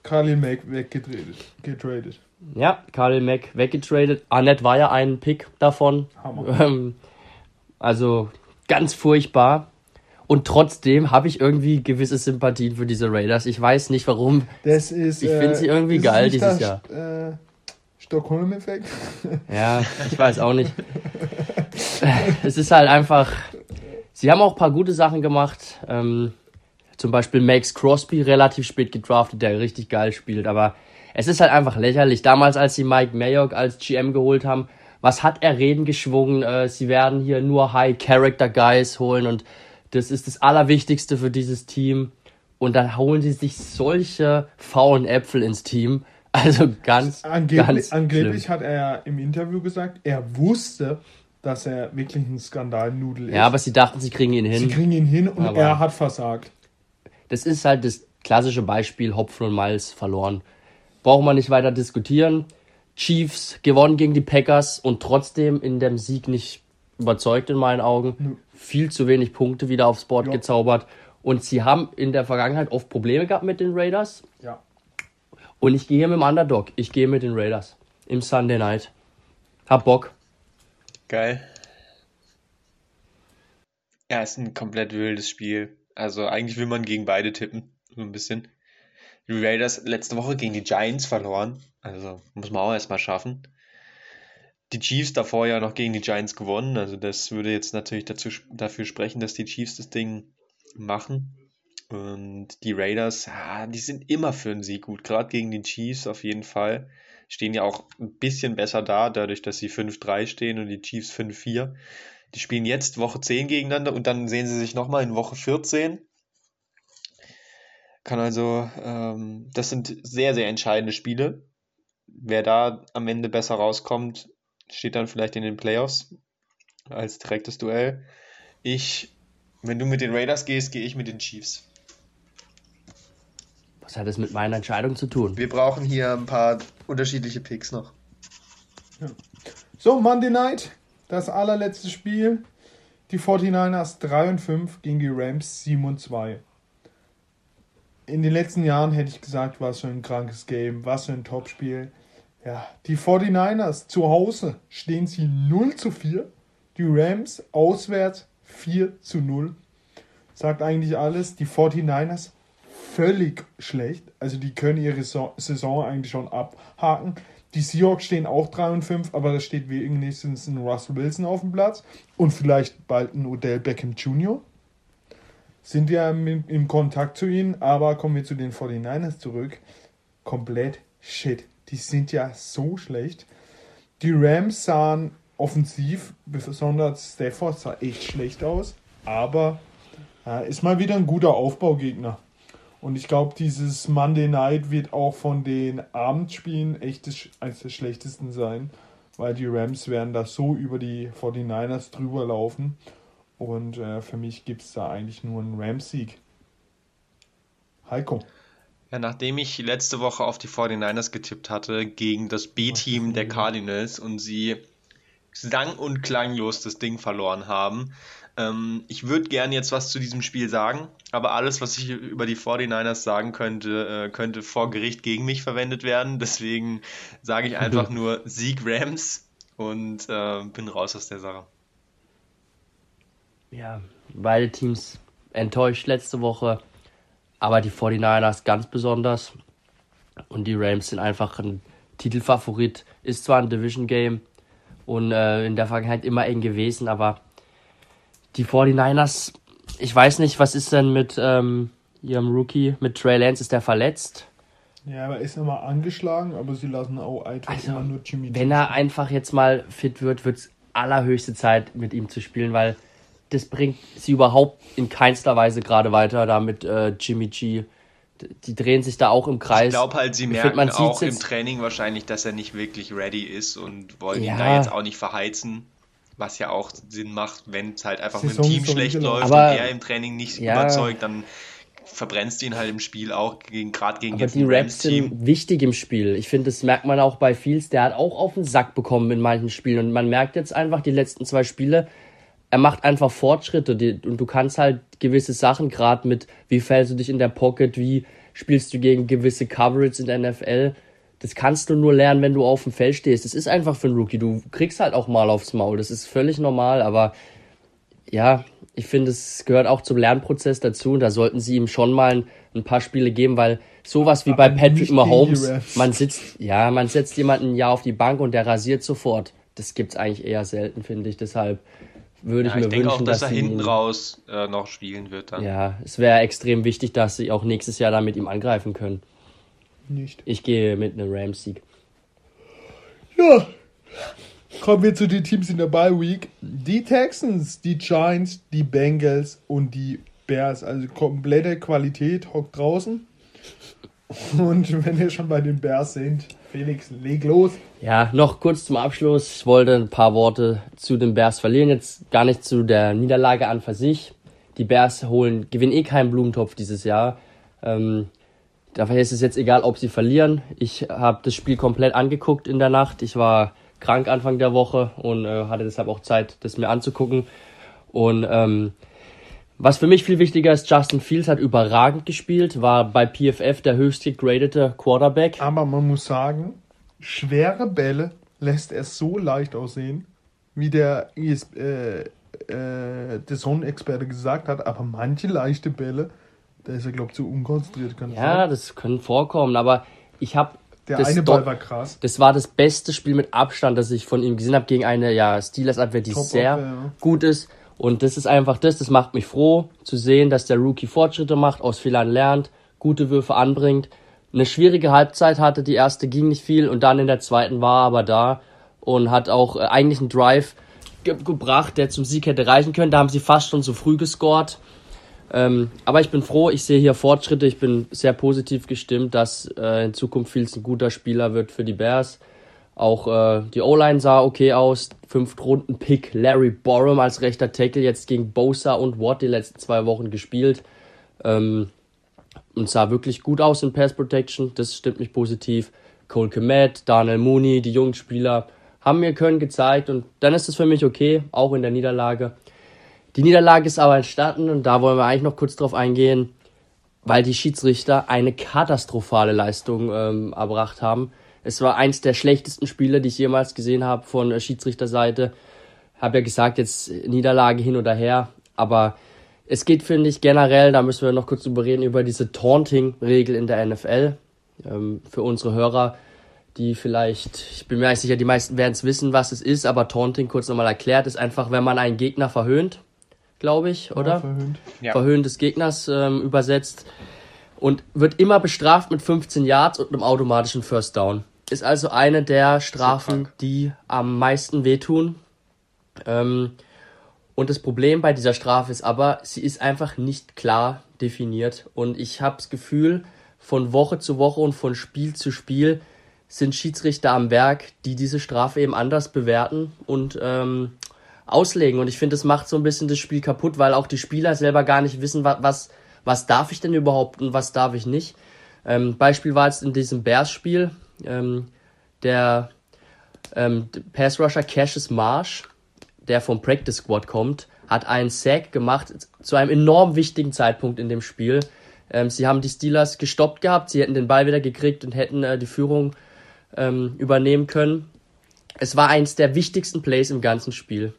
Khalil Mack weggetradet. Getradet. Ja, Khalil Mack weggetradet. Annette war ja ein Pick davon. Ähm, also ganz furchtbar. Und trotzdem habe ich irgendwie gewisse Sympathien für diese Raiders. Ich weiß nicht warum. Das ist, ich finde sie irgendwie geil dieses Jahr. Äh, Stockholm-Effekt? Ja, ich weiß auch nicht. es ist halt einfach. Sie haben auch ein paar gute Sachen gemacht. Ähm, zum Beispiel Max Crosby relativ spät gedraftet, der richtig geil spielt. Aber es ist halt einfach lächerlich. Damals, als sie Mike Mayock als GM geholt haben, was hat er Reden geschwungen? Äh, sie werden hier nur High-Character-Guys holen und das ist das Allerwichtigste für dieses Team. Und dann holen sie sich solche faulen Äpfel ins Team. Also ganz, angeblich, ganz angeblich hat er im Interview gesagt, er wusste, dass er wirklich ein Skandalnudel ist. Ja, aber sie dachten, sie kriegen ihn hin. Sie kriegen ihn hin und aber er hat versagt. Das ist halt das klassische Beispiel Hopfen und Malz verloren. Braucht man nicht weiter diskutieren. Chiefs gewonnen gegen die Packers und trotzdem in dem Sieg nicht überzeugt in meinen Augen. Mhm. Viel zu wenig Punkte wieder aufs Board ja. gezaubert. Und sie haben in der Vergangenheit oft Probleme gehabt mit den Raiders. Ja. Und ich gehe mit dem Underdog. Ich gehe mit den Raiders. Im Sunday Night. Hab Bock. Geil. Ja, ist ein komplett wildes Spiel. Also eigentlich will man gegen beide tippen. So ein bisschen. Die Raiders letzte Woche gegen die Giants verloren. Also muss man auch erstmal schaffen. Die Chiefs davor ja noch gegen die Giants gewonnen. Also das würde jetzt natürlich dazu, dafür sprechen, dass die Chiefs das Ding machen. Und die Raiders, ja, die sind immer für einen Sieg gut, gerade gegen die Chiefs auf jeden Fall. Stehen ja auch ein bisschen besser da, dadurch, dass sie 5-3 stehen und die Chiefs 5-4. Die spielen jetzt Woche 10 gegeneinander und dann sehen sie sich nochmal in Woche 14. Kann also, ähm, das sind sehr, sehr entscheidende Spiele. Wer da am Ende besser rauskommt, steht dann vielleicht in den Playoffs als direktes Duell. Ich, wenn du mit den Raiders gehst, gehe ich mit den Chiefs. Was hat das mit meiner Entscheidung zu tun? Wir brauchen hier ein paar unterschiedliche Picks noch. Ja. So, Monday Night, das allerletzte Spiel. Die 49ers 3 und 5 gegen die Rams 7 und 2. In den letzten Jahren hätte ich gesagt, was für ein krankes Game, was für ein Topspiel. Ja, die 49ers zu Hause stehen sie 0 zu 4. Die Rams auswärts 4 zu 0. Sagt eigentlich alles. Die 49ers völlig schlecht. Also die können ihre Saison eigentlich schon abhaken. Die Seahawks stehen auch 3 und 5, aber da steht wenigstens ein Russell Wilson auf dem Platz und vielleicht bald ein Odell Beckham Jr. Sind ja im, im Kontakt zu ihnen, aber kommen wir zu den 49ers zurück. Komplett shit. Die sind ja so schlecht. Die Rams sahen offensiv, besonders Stafford sah echt schlecht aus, aber äh, ist mal wieder ein guter Aufbaugegner. Und ich glaube, dieses Monday Night wird auch von den Abendspielen echt eines der schlechtesten sein, weil die Rams werden da so über die 49ers drüber laufen. Und äh, für mich gibt es da eigentlich nur einen Rams-Sieg. Heiko. Ja, nachdem ich letzte Woche auf die 49ers getippt hatte gegen das B-Team der Cardinals und sie sang- und klanglos das Ding verloren haben, ähm, ich würde gerne jetzt was zu diesem Spiel sagen, aber alles, was ich über die 49ers sagen könnte, äh, könnte vor Gericht gegen mich verwendet werden. Deswegen sage ich einfach nur Sieg Rams und äh, bin raus aus der Sache. Ja, beide Teams enttäuscht letzte Woche, aber die 49ers ganz besonders. Und die Rams sind einfach ein Titelfavorit. Ist zwar ein Division Game und äh, in der Vergangenheit immer eng gewesen, aber die 49ers, ich weiß nicht, was ist denn mit ähm, ihrem Rookie, mit Trey Lance, ist der verletzt? Ja, er ist immer angeschlagen, aber sie lassen auch einfach also, immer nur Jimmy Wenn er einfach jetzt mal fit wird, wird es allerhöchste Zeit, mit ihm zu spielen, weil das bringt sie überhaupt in keinster Weise gerade weiter, da mit äh, Jimmy G. Die drehen sich da auch im Kreis. Ich glaube halt, sie merken find, auch im Training wahrscheinlich, dass er nicht wirklich ready ist und wollen ja. ihn da jetzt auch nicht verheizen. Was ja auch Sinn macht, wenn es halt einfach mit dem Team schlecht läuft aber, und er im Training nicht ja. überzeugt, dann verbrennst du ihn halt im Spiel auch, gegen, gerade gegen Aber die Raps sind wichtig im Spiel. Ich finde, das merkt man auch bei Fields. Der hat auch auf den Sack bekommen in manchen Spielen. Und man merkt jetzt einfach, die letzten zwei Spiele, er macht einfach Fortschritte. Und du kannst halt gewisse Sachen, gerade mit, wie fällst du dich in der Pocket, wie spielst du gegen gewisse Coverage in der NFL, das kannst du nur lernen, wenn du auf dem Feld stehst. Das ist einfach für einen Rookie. Du kriegst halt auch mal aufs Maul. Das ist völlig normal, aber ja, ich finde, es gehört auch zum Lernprozess dazu und da sollten sie ihm schon mal ein, ein paar Spiele geben, weil sowas wie Aber bei Patrick Mahomes, man sitzt, ja, man setzt jemanden ein Jahr auf die Bank und der rasiert sofort. Das gibt's eigentlich eher selten, finde ich. Deshalb würde ja, ich mir ich wünschen, auch, dass, dass er hinten raus äh, noch spielen wird dann. Ja, es wäre extrem wichtig, dass sie auch nächstes Jahr da mit ihm angreifen können. Nicht. Ich gehe mit einem Rams-Sieg. Ja, Kommen wir zu den Teams in der Bye Week. Die Texans, die Giants, die Bengals und die Bears. Also komplette Qualität hockt draußen. Und wenn wir schon bei den Bears sind, Felix, leg los. Ja, noch kurz zum Abschluss. Ich wollte ein paar Worte zu den Bears verlieren. Jetzt gar nicht zu der Niederlage an für sich. Die Bears holen, gewinnen eh keinen Blumentopf dieses Jahr. Ähm, dafür ist es jetzt egal, ob sie verlieren. Ich habe das Spiel komplett angeguckt in der Nacht. Ich war krank Anfang der Woche und äh, hatte deshalb auch Zeit, das mir anzugucken. Und ähm, was für mich viel wichtiger ist, Justin Fields hat überragend gespielt, war bei PFF der höchst gegradete Quarterback. Aber man muss sagen, schwere Bälle lässt er so leicht aussehen, wie der ES, äh, äh, der Sonnenexperte gesagt hat, aber manche leichte Bälle, da ist er, glaube ich, zu unkonzentriert. Kann ja, sein. das können vorkommen, aber ich habe der das eine Ball war krass. Das war das beste Spiel mit Abstand, das ich von ihm gesehen habe gegen eine ja, Steelers-Abwehr, die sehr ja. gut ist. Und das ist einfach das, das macht mich froh zu sehen, dass der Rookie Fortschritte macht, aus Fehlern lernt, gute Würfe anbringt. Eine schwierige Halbzeit hatte, die erste ging nicht viel und dann in der zweiten war er aber da und hat auch äh, eigentlich einen Drive ge gebracht, der zum Sieg hätte reichen können. Da haben sie fast schon zu früh gescored. Ähm, aber ich bin froh, ich sehe hier Fortschritte. Ich bin sehr positiv gestimmt, dass äh, in Zukunft Fields ein guter Spieler wird für die Bears. Auch äh, die O-Line sah okay aus. Fünft-Runden-Pick Larry Borum als rechter Tackle jetzt gegen Bosa und Watt die letzten zwei Wochen gespielt. Ähm, und sah wirklich gut aus in Pass Protection. Das stimmt mich positiv. Cole Komet, Daniel Mooney, die jungen Spieler haben mir können gezeigt und dann ist es für mich okay, auch in der Niederlage. Die Niederlage ist aber entstanden und da wollen wir eigentlich noch kurz drauf eingehen, weil die Schiedsrichter eine katastrophale Leistung ähm, erbracht haben. Es war eins der schlechtesten Spiele, die ich jemals gesehen habe von der Schiedsrichterseite. Habe ja gesagt, jetzt Niederlage hin oder her, aber es geht, finde ich, generell, da müssen wir noch kurz drüber reden, über diese Taunting-Regel in der NFL. Ähm, für unsere Hörer, die vielleicht, ich bin mir eigentlich sicher, die meisten werden es wissen, was es ist, aber Taunting, kurz nochmal erklärt, ist einfach, wenn man einen Gegner verhöhnt, glaube ich, oder? Ja, verhöhnt. Ja. Verhöhnt des Gegners ähm, übersetzt. Und wird immer bestraft mit 15 Yards und einem automatischen First Down. Ist also eine der Strafen, die am meisten wehtun. Ähm, und das Problem bei dieser Strafe ist aber, sie ist einfach nicht klar definiert. Und ich habe das Gefühl, von Woche zu Woche und von Spiel zu Spiel sind Schiedsrichter am Werk, die diese Strafe eben anders bewerten und ähm, auslegen. Und ich finde, das macht so ein bisschen das Spiel kaputt, weil auch die Spieler selber gar nicht wissen, was, was, was darf ich denn überhaupt und was darf ich nicht. Ähm, Beispiel war jetzt in diesem Bears-Spiel, ähm, der ähm, Pass Rusher Cassius Marsh, der vom Practice Squad kommt, hat einen Sack gemacht zu einem enorm wichtigen Zeitpunkt in dem Spiel. Ähm, sie haben die Steelers gestoppt gehabt, sie hätten den Ball wieder gekriegt und hätten äh, die Führung ähm, übernehmen können. Es war eins der wichtigsten Plays im ganzen Spiel.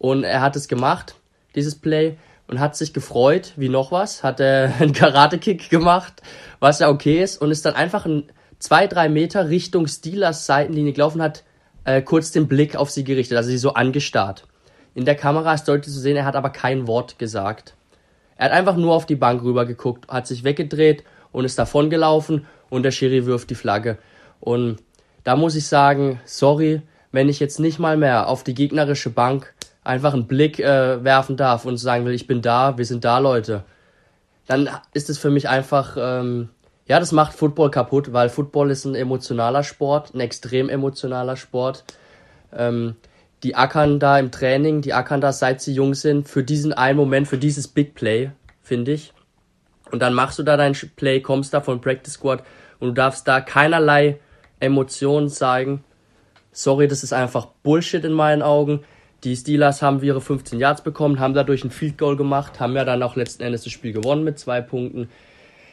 Und er hat es gemacht, dieses Play, und hat sich gefreut, wie noch was, hat er einen Karate-Kick gemacht, was ja okay ist, und ist dann einfach ein zwei, drei Meter Richtung Steelers Seitenlinie gelaufen, hat äh, kurz den Blick auf sie gerichtet, also sie so angestarrt. In der Kamera ist deutlich zu sehen, er hat aber kein Wort gesagt. Er hat einfach nur auf die Bank rüber geguckt, hat sich weggedreht und ist davon gelaufen und der Schiri wirft die Flagge. Und da muss ich sagen, sorry, wenn ich jetzt nicht mal mehr auf die gegnerische Bank einfach einen Blick äh, werfen darf und sagen will, ich bin da, wir sind da, Leute, dann ist es für mich einfach, ähm, ja, das macht Football kaputt, weil Football ist ein emotionaler Sport, ein extrem emotionaler Sport. Ähm, die ackern da im Training, die ackern da seit sie jung sind, für diesen einen Moment, für dieses Big Play, finde ich. Und dann machst du da dein Play, kommst da von Practice Squad und du darfst da keinerlei Emotionen zeigen. Sorry, das ist einfach Bullshit in meinen Augen. Die Steelers haben ihre 15 Yards bekommen, haben dadurch ein Field Goal gemacht, haben ja dann auch letzten Endes das Spiel gewonnen mit zwei Punkten.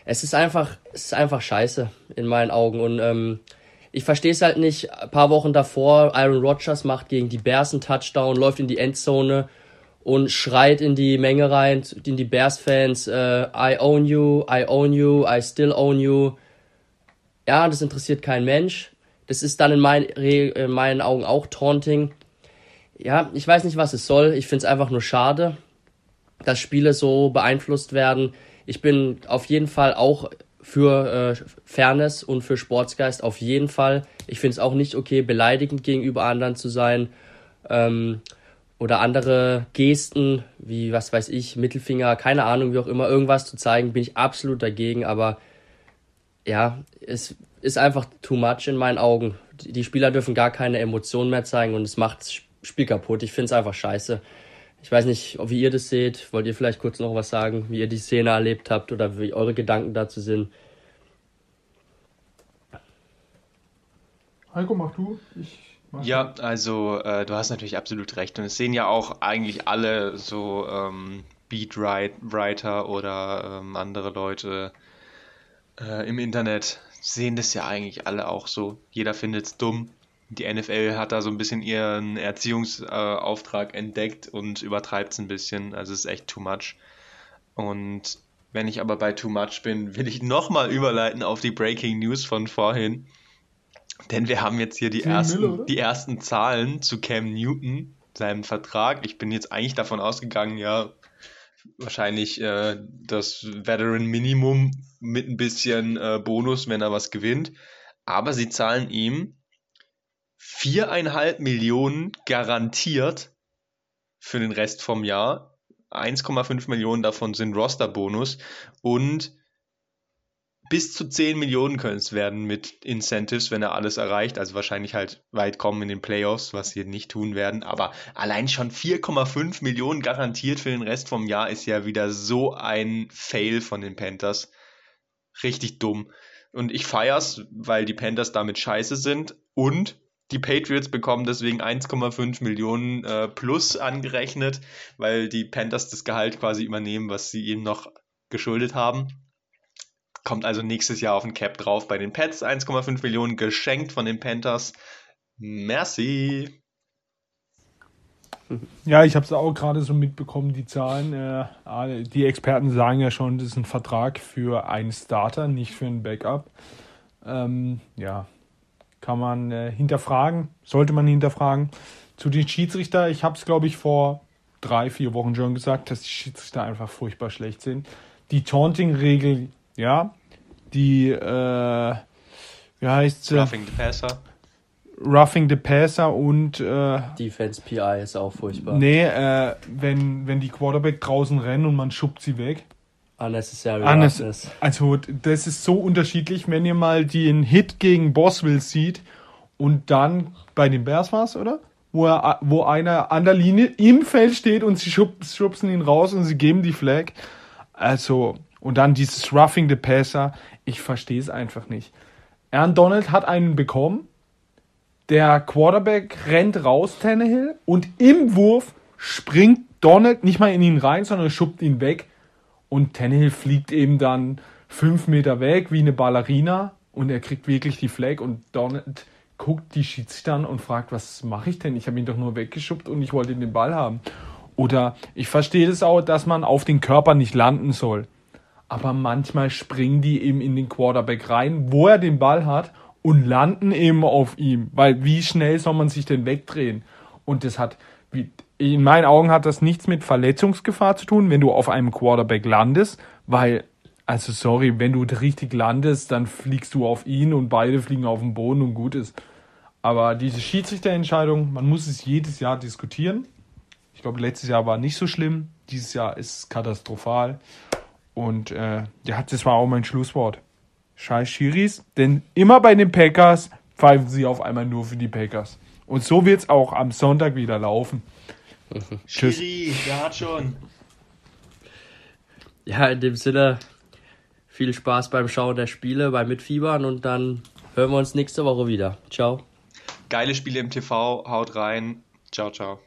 Es ist einfach, es ist einfach scheiße in meinen Augen. Und ähm, ich verstehe es halt nicht. Ein paar Wochen davor, Aaron Rodgers macht gegen die Bears einen Touchdown, läuft in die Endzone und schreit in die Menge rein, in die Bears-Fans, äh, I own you, I own you, I still own you. Ja, das interessiert kein Mensch. Das ist dann in, mein, in meinen Augen auch Taunting. Ja, ich weiß nicht, was es soll. Ich finde es einfach nur schade, dass Spiele so beeinflusst werden. Ich bin auf jeden Fall auch für äh, Fairness und für Sportsgeist auf jeden Fall. Ich finde es auch nicht okay, beleidigend gegenüber anderen zu sein. Ähm, oder andere Gesten, wie was weiß ich, Mittelfinger, keine Ahnung, wie auch immer, irgendwas zu zeigen, bin ich absolut dagegen. Aber ja, es ist einfach too much in meinen Augen. Die Spieler dürfen gar keine Emotionen mehr zeigen und es macht Spiel kaputt. Ich finde es einfach scheiße. Ich weiß nicht, wie ihr das seht. Wollt ihr vielleicht kurz noch was sagen, wie ihr die Szene erlebt habt oder wie eure Gedanken dazu sind? Heiko, mach du. Ich mach ja, also äh, du hast natürlich absolut recht. Und es sehen ja auch eigentlich alle so ähm, Beatwriter oder ähm, andere Leute äh, im Internet sehen das ja eigentlich alle auch so. Jeder findet es dumm. Die NFL hat da so ein bisschen ihren Erziehungsauftrag entdeckt und übertreibt es ein bisschen. Also es ist echt too much. Und wenn ich aber bei too much bin, will ich nochmal überleiten auf die Breaking News von vorhin. Denn wir haben jetzt hier die, ersten, Mille, die ersten Zahlen zu Cam Newton, seinem Vertrag. Ich bin jetzt eigentlich davon ausgegangen, ja, wahrscheinlich äh, das Veteran Minimum mit ein bisschen äh, Bonus, wenn er was gewinnt. Aber sie zahlen ihm viereinhalb Millionen garantiert für den Rest vom Jahr. 1,5 Millionen davon sind Roster-Bonus und bis zu 10 Millionen können es werden mit Incentives, wenn er alles erreicht. Also wahrscheinlich halt weit kommen in den Playoffs, was sie nicht tun werden. Aber allein schon 4,5 Millionen garantiert für den Rest vom Jahr ist ja wieder so ein Fail von den Panthers. Richtig dumm. Und ich feier's, weil die Panthers damit scheiße sind und die Patriots bekommen deswegen 1,5 Millionen äh, plus angerechnet, weil die Panthers das Gehalt quasi übernehmen, was sie ihm noch geschuldet haben. Kommt also nächstes Jahr auf den Cap drauf bei den Pets. 1,5 Millionen geschenkt von den Panthers. Merci. Ja, ich habe es auch gerade so mitbekommen, die Zahlen. Äh, die Experten sagen ja schon, das ist ein Vertrag für einen Starter, nicht für einen Backup. Ähm, ja, kann man äh, hinterfragen, sollte man hinterfragen. Zu den Schiedsrichter, ich habe es, glaube ich, vor drei, vier Wochen schon gesagt, dass die Schiedsrichter einfach furchtbar schlecht sind. Die Taunting-Regel ja, die, äh, wie heißt sie? Roughing the Passer. Roughing the Passer und äh, Defense PI ist auch furchtbar. Nee, äh, wenn, wenn die Quarterback draußen rennen und man schubbt sie weg. Unnecessary Unnecess Also, das ist so unterschiedlich, wenn ihr mal den Hit gegen Boswell sieht und dann bei den Bears war es, oder? Wo, er, wo einer an der Linie im Feld steht und sie schub, schubsen ihn raus und sie geben die Flag. Also, und dann dieses Roughing the Passer, ich verstehe es einfach nicht. Aaron Donald hat einen bekommen, der Quarterback rennt raus, Tannehill, und im Wurf springt Donald nicht mal in ihn rein, sondern schubbt ihn weg. Und Tannehill fliegt eben dann fünf Meter weg wie eine Ballerina und er kriegt wirklich die Flag und Donald guckt die Schiedsrichter und fragt, was mache ich denn? Ich habe ihn doch nur weggeschubbt und ich wollte den Ball haben. Oder ich verstehe das auch, dass man auf den Körper nicht landen soll aber manchmal springen die eben in den Quarterback rein, wo er den Ball hat und landen eben auf ihm. Weil wie schnell soll man sich denn wegdrehen? Und das hat, wie, in meinen Augen hat das nichts mit Verletzungsgefahr zu tun, wenn du auf einem Quarterback landest, weil, also sorry, wenn du richtig landest, dann fliegst du auf ihn und beide fliegen auf den Boden und gut ist. Aber diese Schiedsrichterentscheidung, man muss es jedes Jahr diskutieren. Ich glaube, letztes Jahr war nicht so schlimm. Dieses Jahr ist katastrophal. Und äh, ja, das war auch mein Schlusswort. Scheiß Schiris, denn immer bei den Packers pfeifen sie auf einmal nur für die Packers. Und so wird es auch am Sonntag wieder laufen. Tschüss. Schiri, der hat schon. Ja, in dem Sinne, viel Spaß beim Schauen der Spiele, beim Mitfiebern und dann hören wir uns nächste Woche wieder. Ciao. Geile Spiele im TV, haut rein. Ciao, ciao.